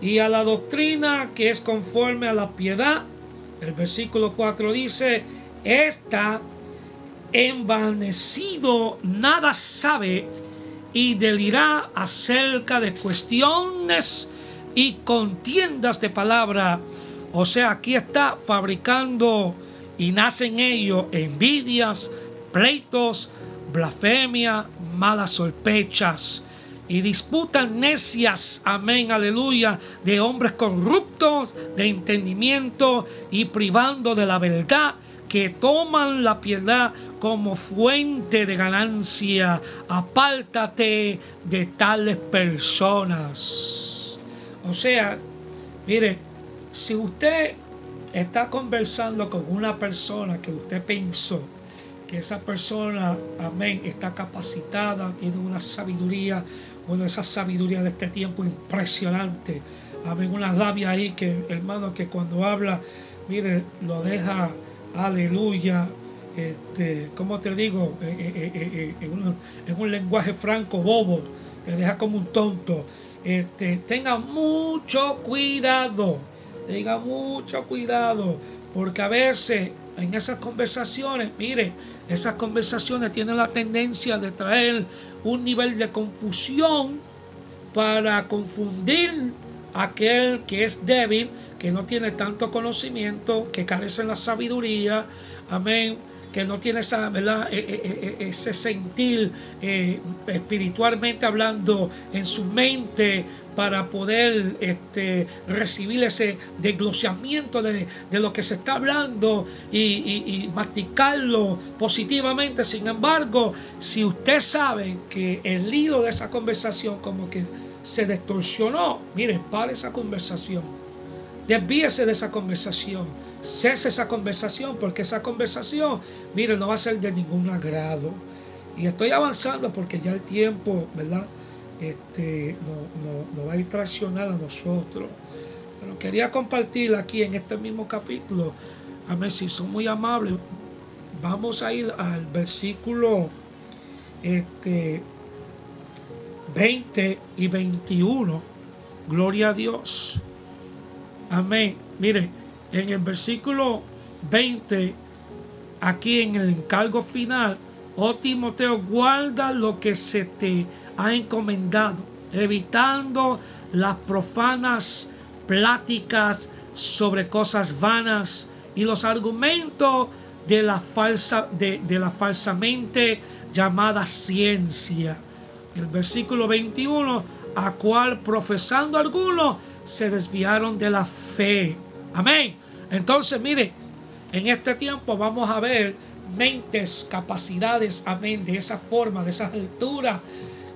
Speaker 1: y a la doctrina que es conforme a la piedad, el versículo 4 dice, está envanecido, nada sabe y delirá acerca de cuestiones y contiendas de palabra. O sea, aquí está fabricando y nacen ellos envidias, pleitos, blasfemia, malas sospechas y disputan necias, amén, aleluya, de hombres corruptos de entendimiento y privando de la verdad que toman la piedad como fuente de ganancia. Apártate de tales personas. O sea, mire, si usted está conversando con una persona que usted pensó que esa persona, amén, está capacitada, tiene una sabiduría, bueno, esa sabiduría de este tiempo impresionante. Amén, una labia ahí que, hermano, que cuando habla, mire, lo deja aleluya, este, ¿cómo te digo? Eh, eh, eh, en, un, lenguaje franco bobo, te deja como un tonto. Este, tenga mucho cuidado, tenga mucho cuidado, porque a veces en esas conversaciones, mire, esas conversaciones tienen la tendencia de traer un nivel de confusión para confundir aquel que es débil, que no tiene tanto conocimiento, que carece de la sabiduría, amén, que no tiene esa, ¿verdad? E, e, e, ese sentir eh, espiritualmente hablando en su mente para poder este, recibir ese desglosamiento de, lo que se está hablando y, masticarlo positivamente. Sin embargo, si usted sabe que el hilo de esa conversación como que se distorsionó, mire, pare esa conversación. Desvíese de esa conversación. Cese esa conversación, porque esa conversación, mire, no va a ser de ningún agrado. Y estoy avanzando porque ya el tiempo, ¿verdad? Este, no, no va a ir traicionar a nosotros. Pero quería compartir aquí en este mismo capítulo. A ver si son muy amables. Vamos a ir al versículo este, 20 y 21. Gloria a Dios. Amén. Mire, en el versículo 20, aquí en el encargo final, oh Timoteo, guarda lo que se te ha encomendado, evitando las profanas pláticas sobre cosas vanas y los argumentos de la falsa de, la falsamente llamada ciencia. El versículo 21, a cual profesando algunos se desviaron de la fe. Amén. Entonces, mire, en este tiempo vamos a ver mentes, capacidades, amén, de esa forma, de esa altura,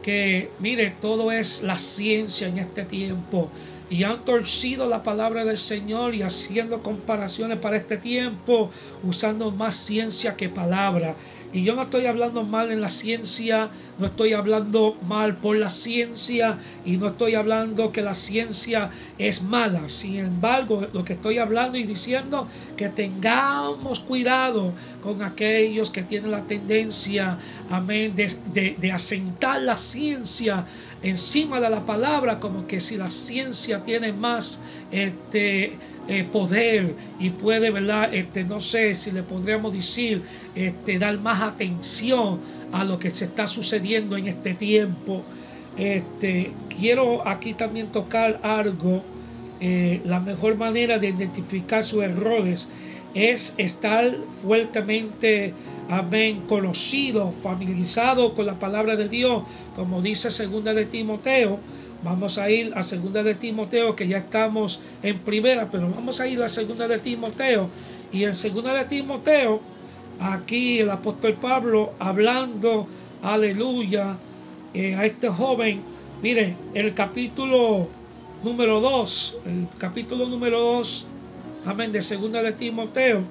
Speaker 1: que mire, todo es la ciencia en este tiempo. Y han torcido la palabra del Señor y haciendo comparaciones para este tiempo, usando más ciencia que palabra. Y yo no estoy hablando mal en la ciencia, no estoy hablando mal por la ciencia y no estoy hablando que la ciencia es mala. Sin embargo, lo que estoy hablando y diciendo que tengamos cuidado con aquellos que tienen la tendencia, amén, de, de asentar la ciencia encima de la palabra, como que si la ciencia tiene más este, eh, poder y puede, ¿verdad? Este, no sé si le podríamos decir, este, dar más atención a lo que se está sucediendo en este tiempo. Este, quiero aquí también tocar algo. Eh, la mejor manera de identificar sus errores es estar fuertemente amén, conocido, familiarizado con la palabra de Dios, como dice segunda de Timoteo. Vamos a ir a segunda de Timoteo, que ya estamos en primera, pero vamos a ir a segunda de Timoteo. Y en segunda de Timoteo, aquí el apóstol Pablo hablando, aleluya, eh, a este joven. Mire, el capítulo número 2, el capítulo número 2, amén, de segunda de Timoteo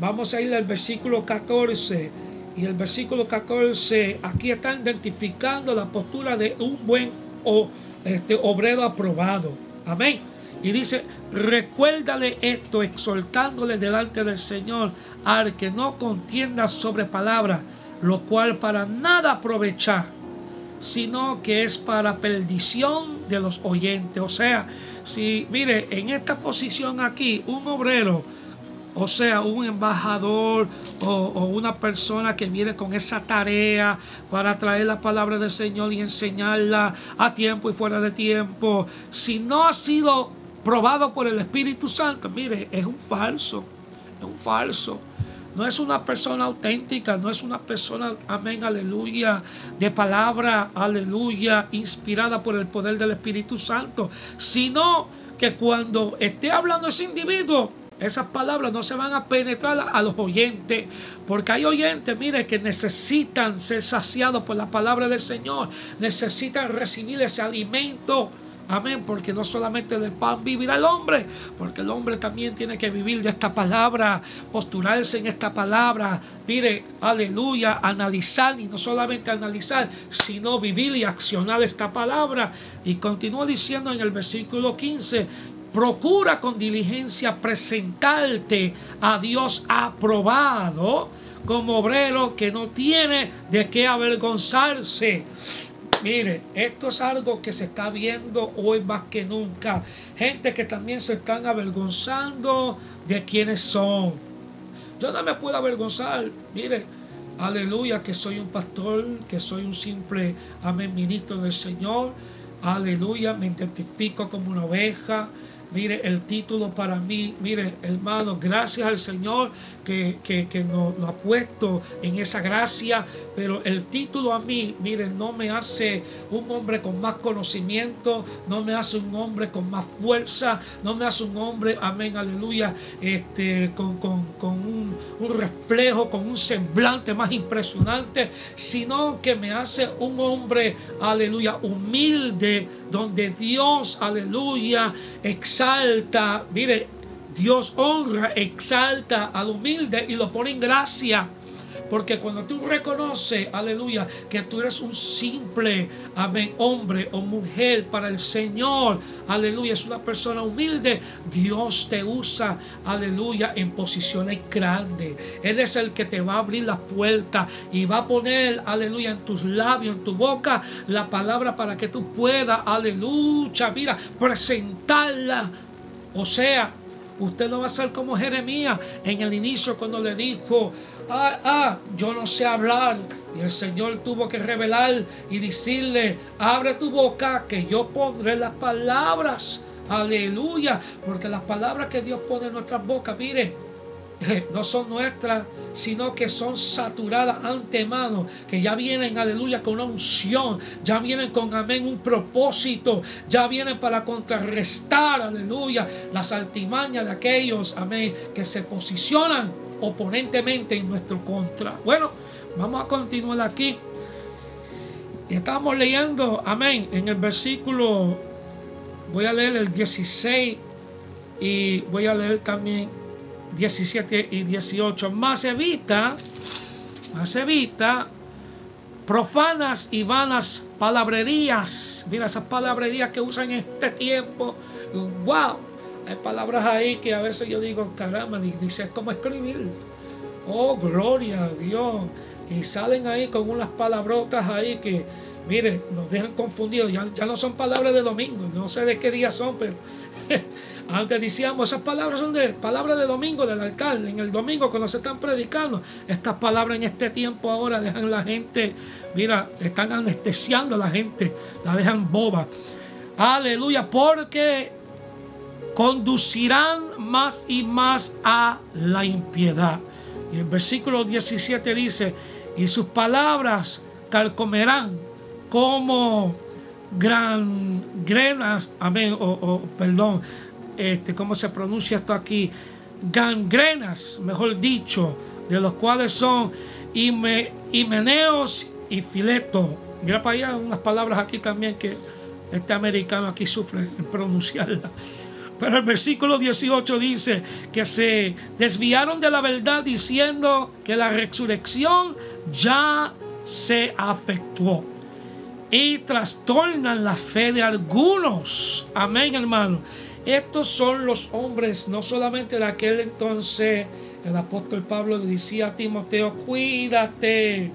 Speaker 1: Vamos a ir al versículo 14. Y el versículo 14, aquí está identificando la postura de un buen o, este, obrero aprobado. Amén. Y dice, recuérdale esto, exhortándole delante del Señor al que no contienda sobre palabra, lo cual para nada aprovecha, sino que es para perdición de los oyentes. O sea, si mire, en esta posición aquí, un obrero o sea, un embajador o, una persona que viene con esa tarea para traer la palabra del Señor y enseñarla a tiempo y fuera de tiempo, si no ha sido probado por el Espíritu Santo, mire, es un falso, es un falso. No es una persona auténtica, no es una persona, amén, aleluya, de palabra, aleluya, inspirada por el poder del Espíritu Santo, sino que cuando esté hablando ese individuo, esas palabras no se van a penetrar a los oyentes, porque hay oyentes, mire, que necesitan ser saciados por la palabra del Señor, necesitan recibir ese alimento. Amén, porque no solamente del pan vivirá el hombre, porque el hombre también tiene que vivir de esta palabra, posturarse en esta palabra, mire, aleluya, analizar y no solamente analizar, sino vivir y accionar esta palabra. Y continúa diciendo en el versículo 15, procura con diligencia presentarte a Dios aprobado como obrero que no tiene de qué avergonzarse. Mire, esto es algo que se está viendo hoy más que nunca. Gente que también se están avergonzando de quienes son. Yo no me puedo avergonzar. Mire, aleluya, que soy un pastor, que soy un simple amén ministro del Señor. Aleluya, me identifico como una oveja. Mire, el título para mí, mire, hermano, gracias al Señor que, nos lo ha puesto en esa gracia, pero el título a mí, mire, no me hace un hombre con más conocimiento, no me hace un hombre con más fuerza, no me hace un hombre, amén, aleluya, este, con, un, un reflejo, con un semblante más impresionante, sino que me hace un hombre, aleluya, humilde, donde Dios, aleluya, exalta, mire, Dios honra, exalta al humilde y lo pone en gracia. Porque cuando tú reconoces, aleluya, que tú eres un simple, amén, hombre o mujer para el Señor, aleluya, es una persona humilde, Dios te usa, aleluya, en posiciones grandes. Él es el que te va a abrir la puerta y va a poner, aleluya, en tus labios, en tu boca, la palabra para que tú puedas, aleluya, mira, presentarla. O sea, usted no va a ser como Jeremías en el inicio cuando le dijo, ah, ah, yo no sé hablar. Y el Señor tuvo que revelar y decirle, abre tu boca que yo pondré las palabras Aleluya. Porque las palabras que Dios pone en nuestras bocas, mire, no son nuestras, sino que son saturadas antemano, que ya vienen, aleluya, con una unción, ya vienen con, amén, un propósito, ya vienen para contrarrestar, aleluya, las altimañas de aquellos, amén, que se posicionan oponentemente en nuestro contra. Bueno, vamos a continuar aquí. Estamos leyendo, amén, en el versículo, voy a leer el 16 y voy a leer también 17 y 18. Más evita, más evita profanas y vanas palabrerías. Mira esas palabrerías que usan en este tiempo. ¡Wow! Hay palabras ahí que a veces yo digo, caramba, dice cómo escribir. Oh, gloria a Dios. Y salen ahí con unas palabrotas ahí que, mire, nos dejan confundidos. Ya, ya no son palabras de domingo. No sé de qué día son, pero Antes decíamos, esas palabras son de palabras de domingo del alcalde. En el domingo cuando se están predicando, estas palabras en este tiempo ahora dejan la gente, mira, están anestesiando a la gente, la dejan boba. Aleluya, porque conducirán más y más a la impiedad. Y el versículo 17 dice, y sus palabras calcomerán como gran grenas, amén, o, o perdón, este, ¿cómo se pronuncia esto aquí? Gangrenas, mejor dicho, de los cuales son himeneos y fileto. Mira para allá unas palabras aquí también que este americano aquí sufre en pronunciarla. Pero el versículo 18 dice que se desviaron de la verdad diciendo que la resurrección ya se afectuó. Y trastornan la fe de algunos. Amén, hermano. Estos son los hombres, no solamente de aquel entonces, el apóstol Pablo le decía a Timoteo, cuídate,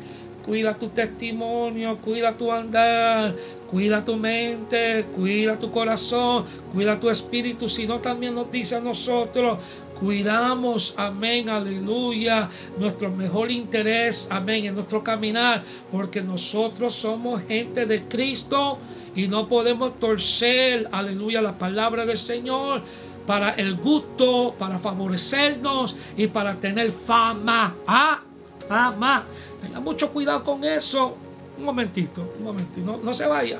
Speaker 1: cuida tu testimonio, cuida tu andar, cuida tu mente, cuida tu corazón, cuida tu espíritu, sino también nos dice a nosotros, cuidamos, amén, aleluya, nuestro mejor interés, amén, en nuestro caminar, porque nosotros somos gente de Cristo y no podemos torcer, aleluya, la palabra del Señor para el gusto, para favorecernos y para tener fama. Ah, fama. Tenga mucho cuidado con eso. Un momentito, un momentito. No, no se vaya,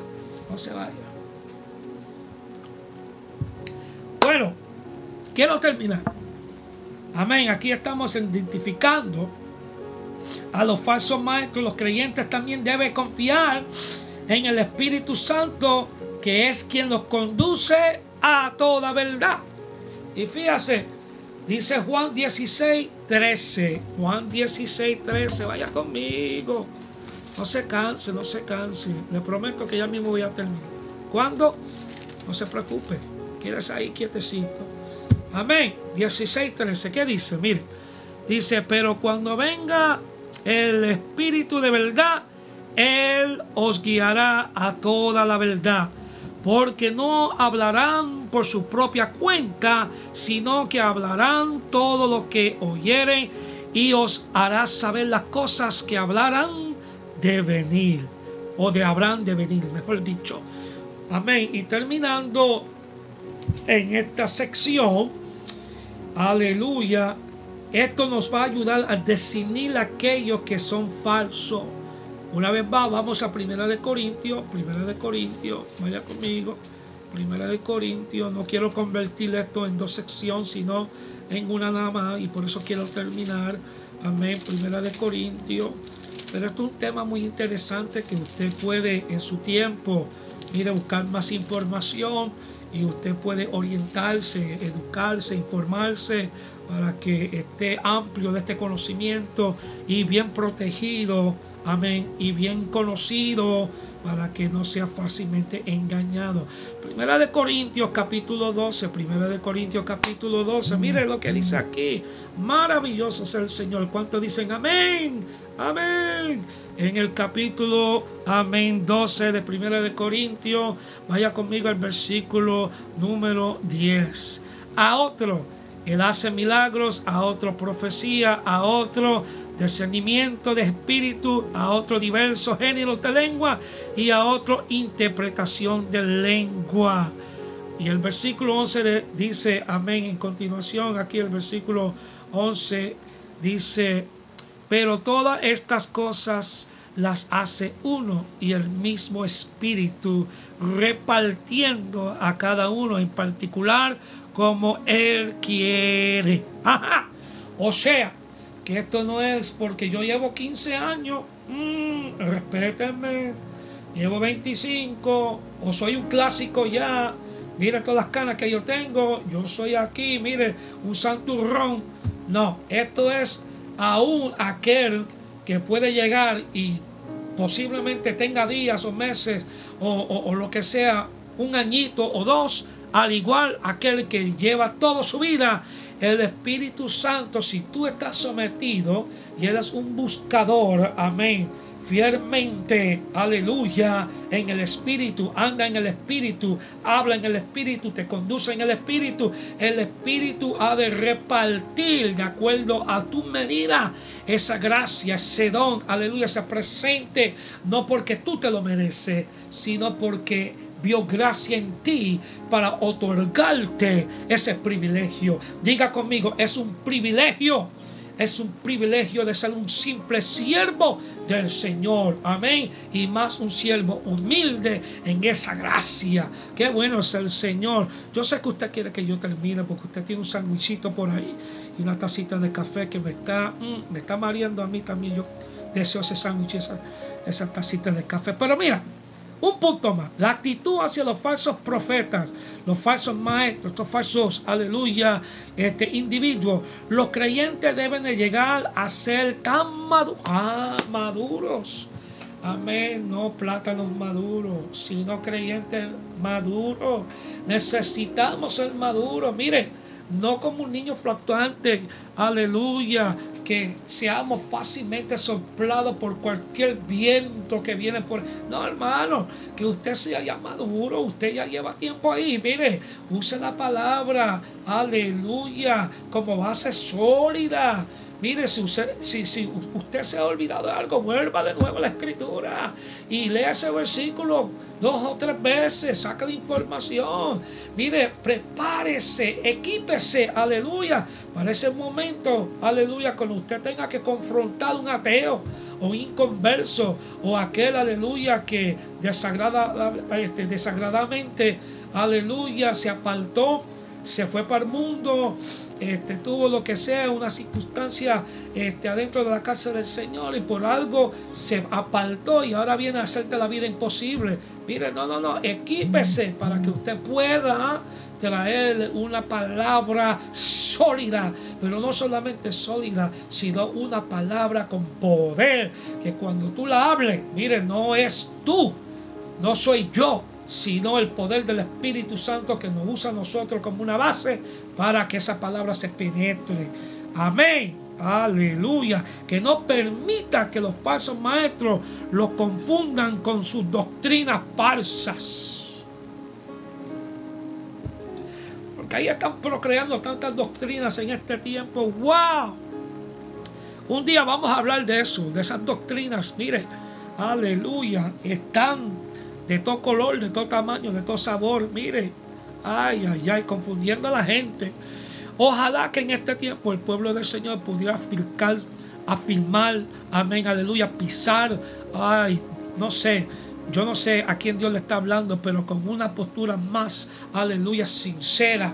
Speaker 1: no se vaya. Bueno, quiero terminar. Amén. Aquí estamos identificando a los falsos maestros. Los creyentes también deben confiar en el Espíritu Santo, que es quien los conduce a toda verdad. Y fíjase, dice Juan 16, 13. Juan 16, 13. Vaya conmigo. No se canse, no se canse. Le prometo que ya mismo voy a terminar. ¿Cuándo? No se preocupe. Quédese ahí quietecito. Amén. 16, 13. ¿Qué dice? Mire. Dice, pero cuando venga el Espíritu de verdad, él os guiará a toda la verdad, porque no hablarán por su propia cuenta, sino que hablarán todo lo que oyeren y os hará saber las cosas que hablarán de venir, o de habrán de venir, mejor dicho. Amén. Y terminando en esta sección, aleluya, esto nos va a ayudar a definir aquellos que son falsos una vez más, vamos a Primera de Corintios, Primera de Corintios, vaya conmigo, Primera de Corintios, no quiero convertir esto en dos secciones, sino en una nada más, y por eso quiero terminar, amén, Primera de Corintios. Pero esto es un tema muy interesante que usted puede en su tiempo, mire, buscar más información y usted puede orientarse, educarse, informarse para que esté amplio de este conocimiento y bien protegido Amén. Y bien conocido para que no sea fácilmente engañado. Primera de Corintios capítulo 12, Primera de Corintios capítulo 12. Mire lo que dice aquí. Maravilloso es el Señor. ¿Cuántos dicen amén? Amén. En el capítulo amén 12 de Primera de Corintios, vaya conmigo al versículo número 10. A otro él hace milagros, a otro profecía, a otro discernimiento de espíritu, a otro diversos géneros de lengua y a otro interpretación de lengua. Y el versículo 11 dice, amén, en continuación, aquí el versículo 11 dice, pero todas estas cosas las hace uno y el mismo espíritu, repartiendo a cada uno en particular como él quiere. O sea, que esto no es porque yo llevo 15 años, mmm, respétenme, llevo 25 o soy un clásico ya, mire todas las canas que yo tengo, yo soy aquí, mire, un santurrón. No, esto es aún aquel que puede llegar y posiblemente tenga días o meses o, lo que sea, un añito o dos, al igual aquel que lleva toda su vida el Espíritu Santo, si tú estás sometido y eres un buscador, amén, fielmente, aleluya, en el Espíritu, anda en el Espíritu, habla en el Espíritu, te conduce en el Espíritu. El Espíritu ha de repartir de acuerdo a tu medida esa gracia, ese don, aleluya, ese presente, no porque tú te lo mereces, sino porque vio gracia en ti para otorgarte ese privilegio. Diga conmigo, es un privilegio es un privilegio de ser un simple siervo del Señor. Amén. Y más un siervo humilde en esa gracia. Qué bueno es el Señor. Yo sé que usted quiere que yo termine porque usted tiene un sandwichito por ahí y una tacita de café que me está, mm, me está mareando a mí también. Yo deseo ese sándwich, esa, esa tacita de café. Pero mira, un punto más. La actitud hacia los falsos profetas, los falsos maestros, estos falsos, aleluya, este, individuos. Los creyentes deben de llegar a ser tan ah, maduros. Amén. No plátanos maduros, sino creyentes maduros. Necesitamos ser maduros. Mire, no como un niño fluctuante, aleluya, que seamos fácilmente soplados por cualquier viento que viene por... No, hermano, que usted sea ya maduro, usted ya lleva tiempo ahí, mire, use la palabra, aleluya, como base sólida. Mire, si usted, si, si usted se ha olvidado de algo, vuelva de nuevo a la escritura y lea ese versículo dos o tres veces, saca la información. Mire, prepárese, equípese, aleluya, para ese momento, aleluya, cuando usted tenga que confrontar a un ateo o inconverso o aquel, aleluya, que desagrada, este, aleluya, se apartó, se fue para el mundo este, tuvo lo que sea, una circunstancia este, adentro de la casa del Señor y por algo se apartó y ahora viene a hacerte la vida imposible. Mire, no, no, no, equípese para que usted pueda traer una palabra sólida, pero no solamente sólida, sino una palabra con poder, que cuando tú la hables, mire, no es tú, no soy yo, sino el poder del Espíritu Santo que nos usa a nosotros como una base para que esa palabra se penetre. Amén. Aleluya. Que no permita que los falsos maestros los confundan con sus doctrinas falsas. Porque ahí están procreando tantas doctrinas en este tiempo. ¡Wow! Un día vamos a hablar de eso, de esas doctrinas. Mire, aleluya. Están de todo color, de todo tamaño, de todo sabor. Mire, ay, ay, ay, confundiendo a la gente. Ojalá que en este tiempo el pueblo del Señor pudiera afirmar, afirmar, amén, aleluya, pisar, ay, no sé, yo no sé a quién Dios le está hablando, pero con una postura más, aleluya, sincera.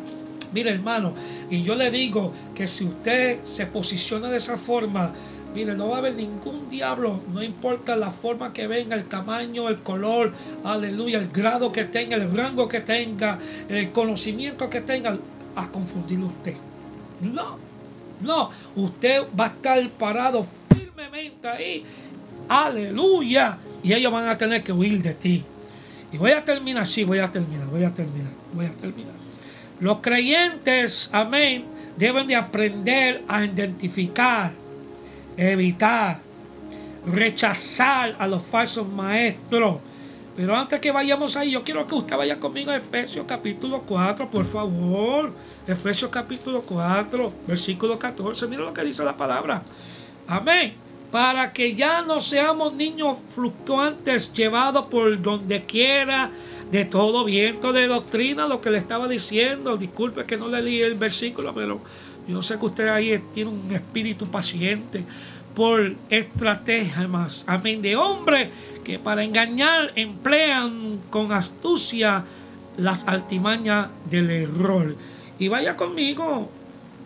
Speaker 1: Mire, hermano, y yo le digo que si usted se posiciona de esa forma, Mire, no va a haber ningún diablo, no importa la forma que venga, el tamaño, el color, aleluya, el grado que tenga, el rango que tenga, el conocimiento que tenga, a confundirlo usted. No, no, usted va a estar parado firmemente ahí, aleluya, y ellos van a tener que huir de ti. Y voy a terminar, sí, voy a terminar, voy a terminar, voy a terminar. Los creyentes, amén, deben de aprender a identificar evitar, rechazar a los falsos maestros. Pero antes que vayamos ahí, yo quiero que usted vaya conmigo a Efesios capítulo 4, por favor. Efesios capítulo 4, versículo 14. Mira lo que dice la palabra. Amén. Para que ya no seamos niños fluctuantes llevados por donde quiera de todo viento de doctrina, lo que le estaba diciendo. Disculpe que no le leí el versículo, pero yo sé que usted ahí tiene un espíritu paciente por estrategias, amén, de hombres que para engañar emplean con astucia las altimañas del error. Y vaya conmigo,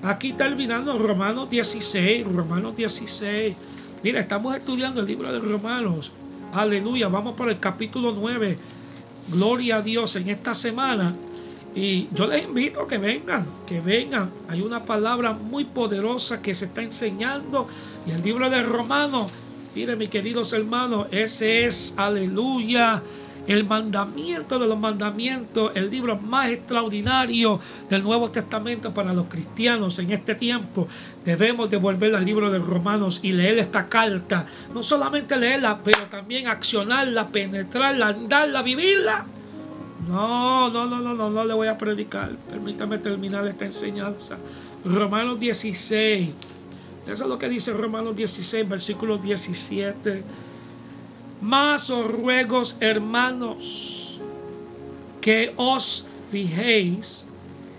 Speaker 1: aquí terminando Romanos 16, Romanos 16. Mira, estamos estudiando el libro de Romanos. Aleluya, vamos por el capítulo 9. Gloria a Dios en esta semana. Y yo les invito a que vengan, que vengan. Hay una palabra muy poderosa que se está enseñando. Y el libro de Romanos, miren mis queridos hermanos, ese es, aleluya, el mandamiento de los mandamientos, el libro más extraordinario del Nuevo Testamento para los cristianos en este tiempo. Debemos de volver al libro de Romanos y leer esta carta. No solamente leerla, pero también accionarla, penetrarla, andarla, vivirla. No, no, no, no, no, no le voy a predicar. Permítame terminar esta enseñanza. Romanos 16. Eso es lo que dice Romanos 16, versículo 17. Más os ruego, hermanos, que os fijéis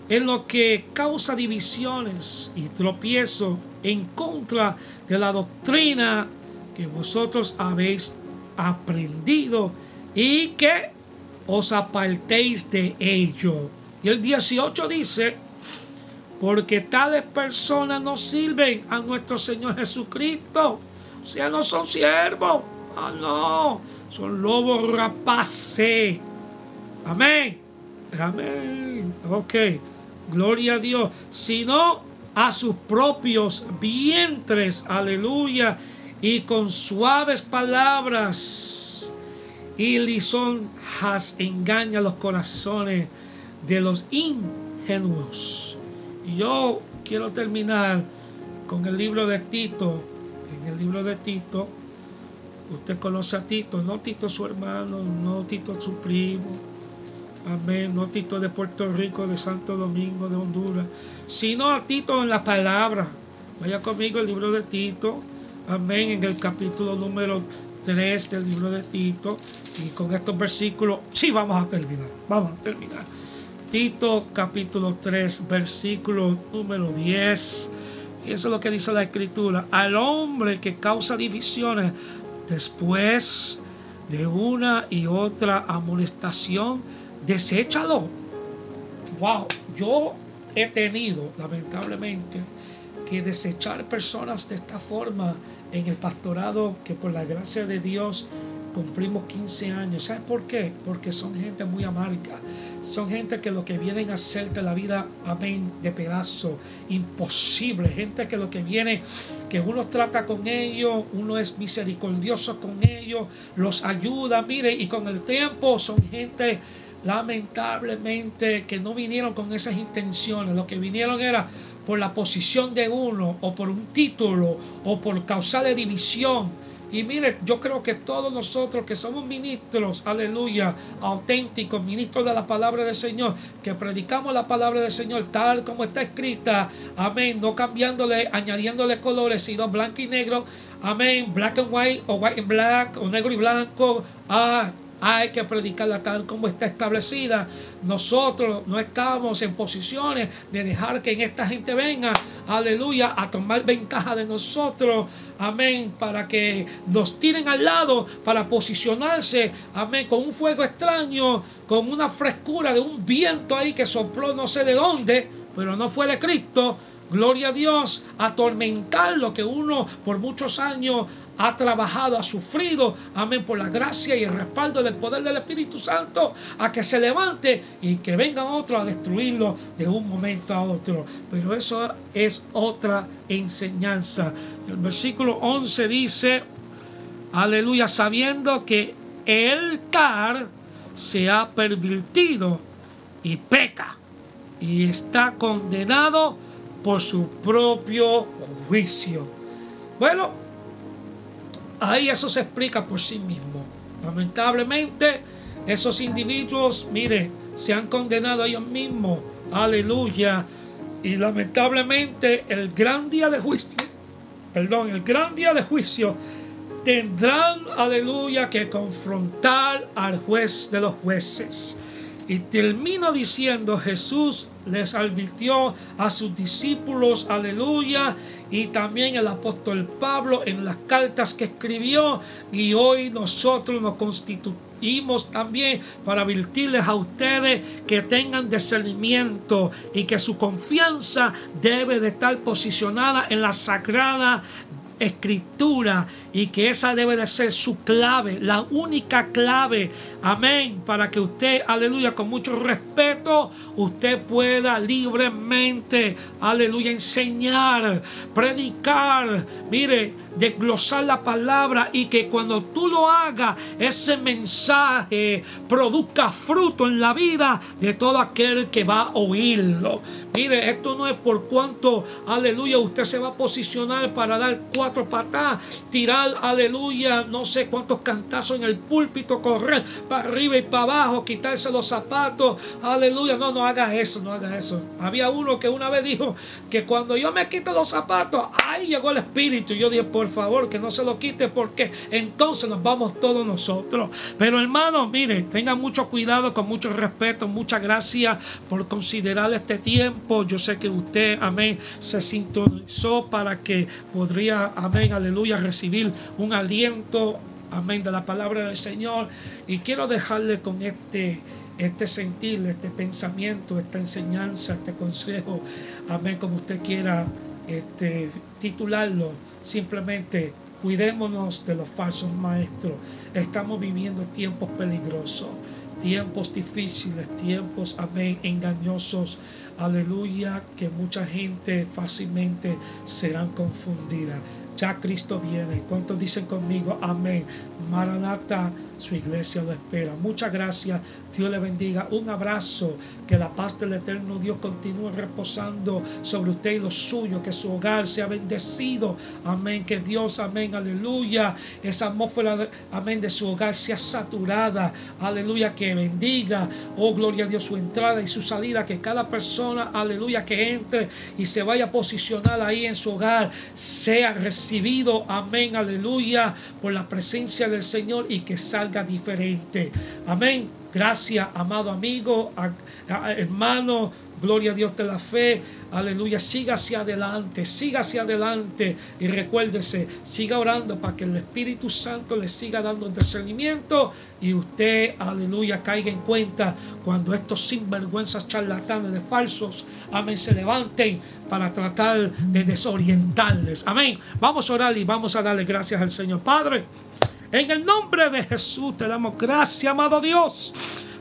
Speaker 1: en lo que causa divisiones y tropiezo en contra de la doctrina que vosotros habéis aprendido y que os apartéis de ello. Y el 18 dice, porque tales personas no sirven a nuestro Señor Jesucristo. O sea, no son siervos. Ah, no. Son lobos rapaces. Amén. Amén. Ok. Gloria a Dios. Sino a sus propios vientres. Aleluya. Y con suaves palabras y lisonjas engaña los corazones de los ingenuos. Y yo quiero terminar con el libro de Tito. En el libro de Tito, usted conoce a Tito, no Tito su hermano, no Tito su primo. Amén, no Tito de Puerto Rico, de Santo Domingo, de Honduras, sino a Tito en la palabra. Vaya conmigo el libro de Tito. Amén, en el capítulo número 3 del libro de Tito. Y con estos versículos, sí, vamos a terminar. Vamos a terminar. Tito capítulo 3, versículo número 10. Y eso es lo que dice la escritura. Al hombre que causa divisiones después de una y otra amonestación, deséchalo. Wow, yo he tenido, lamentablemente, que desechar personas de esta forma en el pastorado que por la gracia de Dios cumplimos 15 años. ¿Sabes por qué? Porque son gente muy amarga. Son gente que lo que vienen a hacerte la vida, amén, de pedazo, imposible. Gente que lo que viene, que uno trata con ellos, uno es misericordioso con ellos, los ayuda, mire, y con el tiempo son gente lamentablemente que no vinieron con esas intenciones. Lo que vinieron era por la posición de uno, o por un título, o por causar división. Y mire, yo creo que todos nosotros que somos ministros, aleluya, auténticos, ministros de la palabra del Señor, que predicamos la palabra del Señor tal como está escrita, amén, no cambiándole, añadiéndole colores, sino blanco y negro, amén, black and white, o white and black, o negro y blanco, ah, hay que predicarla tal como está establecida. Nosotros no estamos en posiciones de dejar que en esta gente venga, aleluya, a tomar ventaja de nosotros, amén, para que nos tiren al lado, para posicionarse, amén, con un fuego extraño, con una frescura de un viento ahí que sopló no sé de dónde, pero no fue de Cristo. Gloria a Dios, atormentar lo que uno por muchos años ha trabajado, ha sufrido, amén, por la gracia y el respaldo del poder del Espíritu Santo, a que se levante y que vengan otros a destruirlo de un momento a otro. Pero eso es otra enseñanza. El versículo 11 dice, aleluya, sabiendo que el tar se ha pervertido y peca y está condenado por su propio juicio. Bueno, Ahí eso se explica por sí mismo. Lamentablemente, esos individuos, mire, se han condenado a ellos mismos. Aleluya. Y lamentablemente el gran día de juicio, perdón, el gran día de juicio tendrán, aleluya, que confrontar al juez de los jueces. Y termino diciendo, Jesús les advirtió a sus discípulos, aleluya, y también el apóstol Pablo en las cartas que escribió, y hoy nosotros nos constituimos también para advertirles a ustedes que tengan discernimiento y que su confianza debe de estar posicionada en la sagrada escritura y que esa debe de ser su clave, la única clave, amén, para que usted, aleluya, con mucho respeto, usted pueda libremente, aleluya, enseñar, predicar, mire, desglosar la palabra y que cuando tú lo hagas, ese mensaje produzca fruto en la vida de todo aquel que va a oírlo. Mire, esto no es por cuanto, aleluya, usted se va a posicionar para dar cuatro patadas, tirar, aleluya, no sé cuántos cantazos en el púlpito, correr para arriba y para abajo, quitarse los zapatos, aleluya. No, no haga eso, no haga eso. Había uno que una vez dijo que cuando yo me quito los zapatos, ahí llegó el espíritu. Yo dije, por favor, que no se lo quite porque entonces nos vamos todos nosotros. Pero hermano, mire, tenga mucho cuidado, con mucho respeto, muchas gracias por considerar este tiempo yo sé que usted, amén, se sintonizó para que podría, amén, aleluya, recibir un aliento, amén, de la palabra del Señor. Y quiero dejarle con este este sentir, este pensamiento, esta enseñanza, este consejo, amén, como usted quiera este, titularlo, simplemente cuidémonos de los falsos maestros. Estamos viviendo tiempos peligrosos, tiempos difíciles, tiempos, amén, engañosos aleluya, que mucha gente fácilmente serán confundida. Ya Cristo viene. ¿Cuántos dicen conmigo? Amén. Maranata su iglesia lo espera. Muchas gracias. Dios le bendiga. Un abrazo. Que la paz del eterno Dios continúe reposando sobre usted y los suyos. Que su hogar sea bendecido. Amén. Que Dios, amén, aleluya. Esa atmósfera, amén, de su hogar sea saturada. Aleluya. Que bendiga. Oh, gloria a Dios, su entrada y su salida. Que cada persona, aleluya, que entre y se vaya a posicionar ahí en su hogar, sea recibido. Amén, aleluya. Por la presencia del Señor y que salga diferente. Amén. Gracias, amado amigo, hermano. Gloria a Dios de la fe. Aleluya. Siga hacia adelante. Siga hacia adelante. Y recuérdese, siga orando para que el Espíritu Santo le siga dando discernimiento. Y usted, aleluya, caiga en cuenta cuando estos sinvergüenzas charlatanes de falsos, amén, se levanten para tratar de desorientarles. Amén. Vamos a orar y vamos a darle gracias al Señor Padre. En el nombre de Jesús te damos gracias, amado Dios.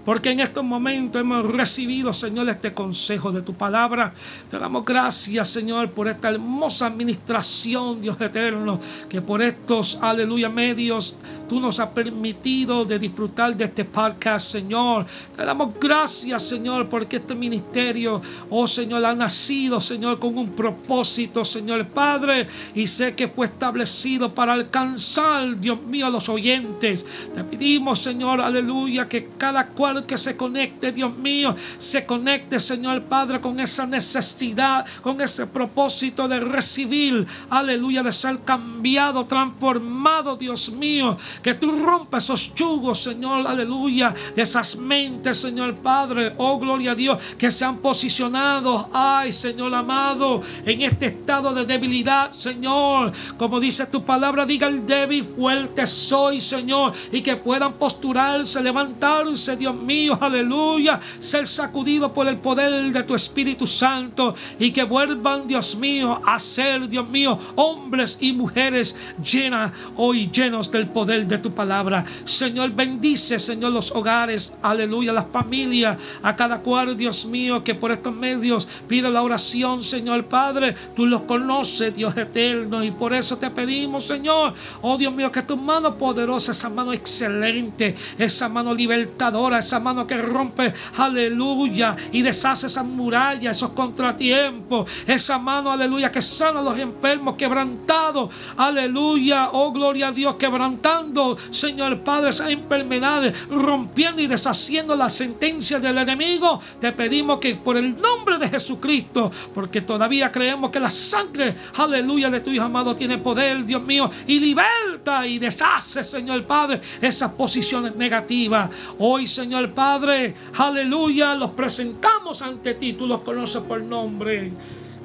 Speaker 1: Porque en estos momentos hemos recibido, Señor, este consejo de tu palabra. Te damos gracias, Señor, por esta hermosa administración, Dios eterno, que por estos, aleluya, medios tú nos has permitido de disfrutar de este podcast, Señor. Te damos gracias, Señor, porque este ministerio, oh Señor, ha nacido, Señor, con un propósito, Señor Padre, y sé que fue establecido para alcanzar, Dios mío, a los oyentes. Te pedimos, Señor, aleluya, que cada cual que se conecte, Dios mío, se conecte, Señor Padre, con esa necesidad, con ese propósito de recibir, aleluya, de ser cambiado, transformado, Dios mío, que tú rompes esos yugos, Señor, aleluya, de esas mentes, Señor Padre, oh gloria a Dios, que se han posicionado, ay, Señor amado, en este estado de debilidad, Señor, como dice tu palabra, diga el débil, fuerte soy, Señor, y que puedan posturarse, levantarse, Dios mío, aleluya, ser sacudido por el poder de tu Espíritu Santo y que vuelvan, Dios mío, a ser, Dios mío, hombres y mujeres llenas hoy llenos del poder de tu palabra. Señor, bendice, Señor, los hogares, aleluya, las familias, a cada cual, Dios mío, que por estos medios pide la oración, Señor Padre, tú los conoces, Dios eterno, y por eso te pedimos, Señor, oh Dios mío, que tu mano poderosa, esa mano excelente, esa mano libertadora, esa mano que rompe, aleluya, y deshace esas murallas, esos contratiempos. Esa mano, aleluya, que sana a los enfermos, quebrantados, aleluya, oh gloria a Dios, quebrantando, Señor Padre, esas enfermedades, rompiendo y deshaciendo la sentencia del enemigo. Te pedimos que por el nombre de Jesucristo, porque todavía creemos que la sangre, aleluya, de tu Hijo amado tiene poder, Dios mío, y liberta y deshace, Señor Padre, esas posiciones negativas. Hoy, Señor Padre, aleluya, los presentamos ante ti, tú los conoces por nombre.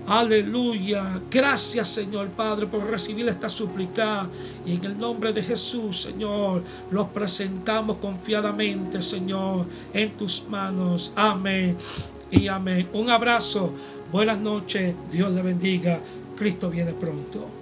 Speaker 1: Aleluya. Gracias, Señor Padre, por recibir esta súplica. Y en el nombre de Jesús, Señor, los presentamos confiadamente, Señor, en tus manos. Amén y amén. Un abrazo. Buenas noches. Dios le bendiga. Cristo viene pronto.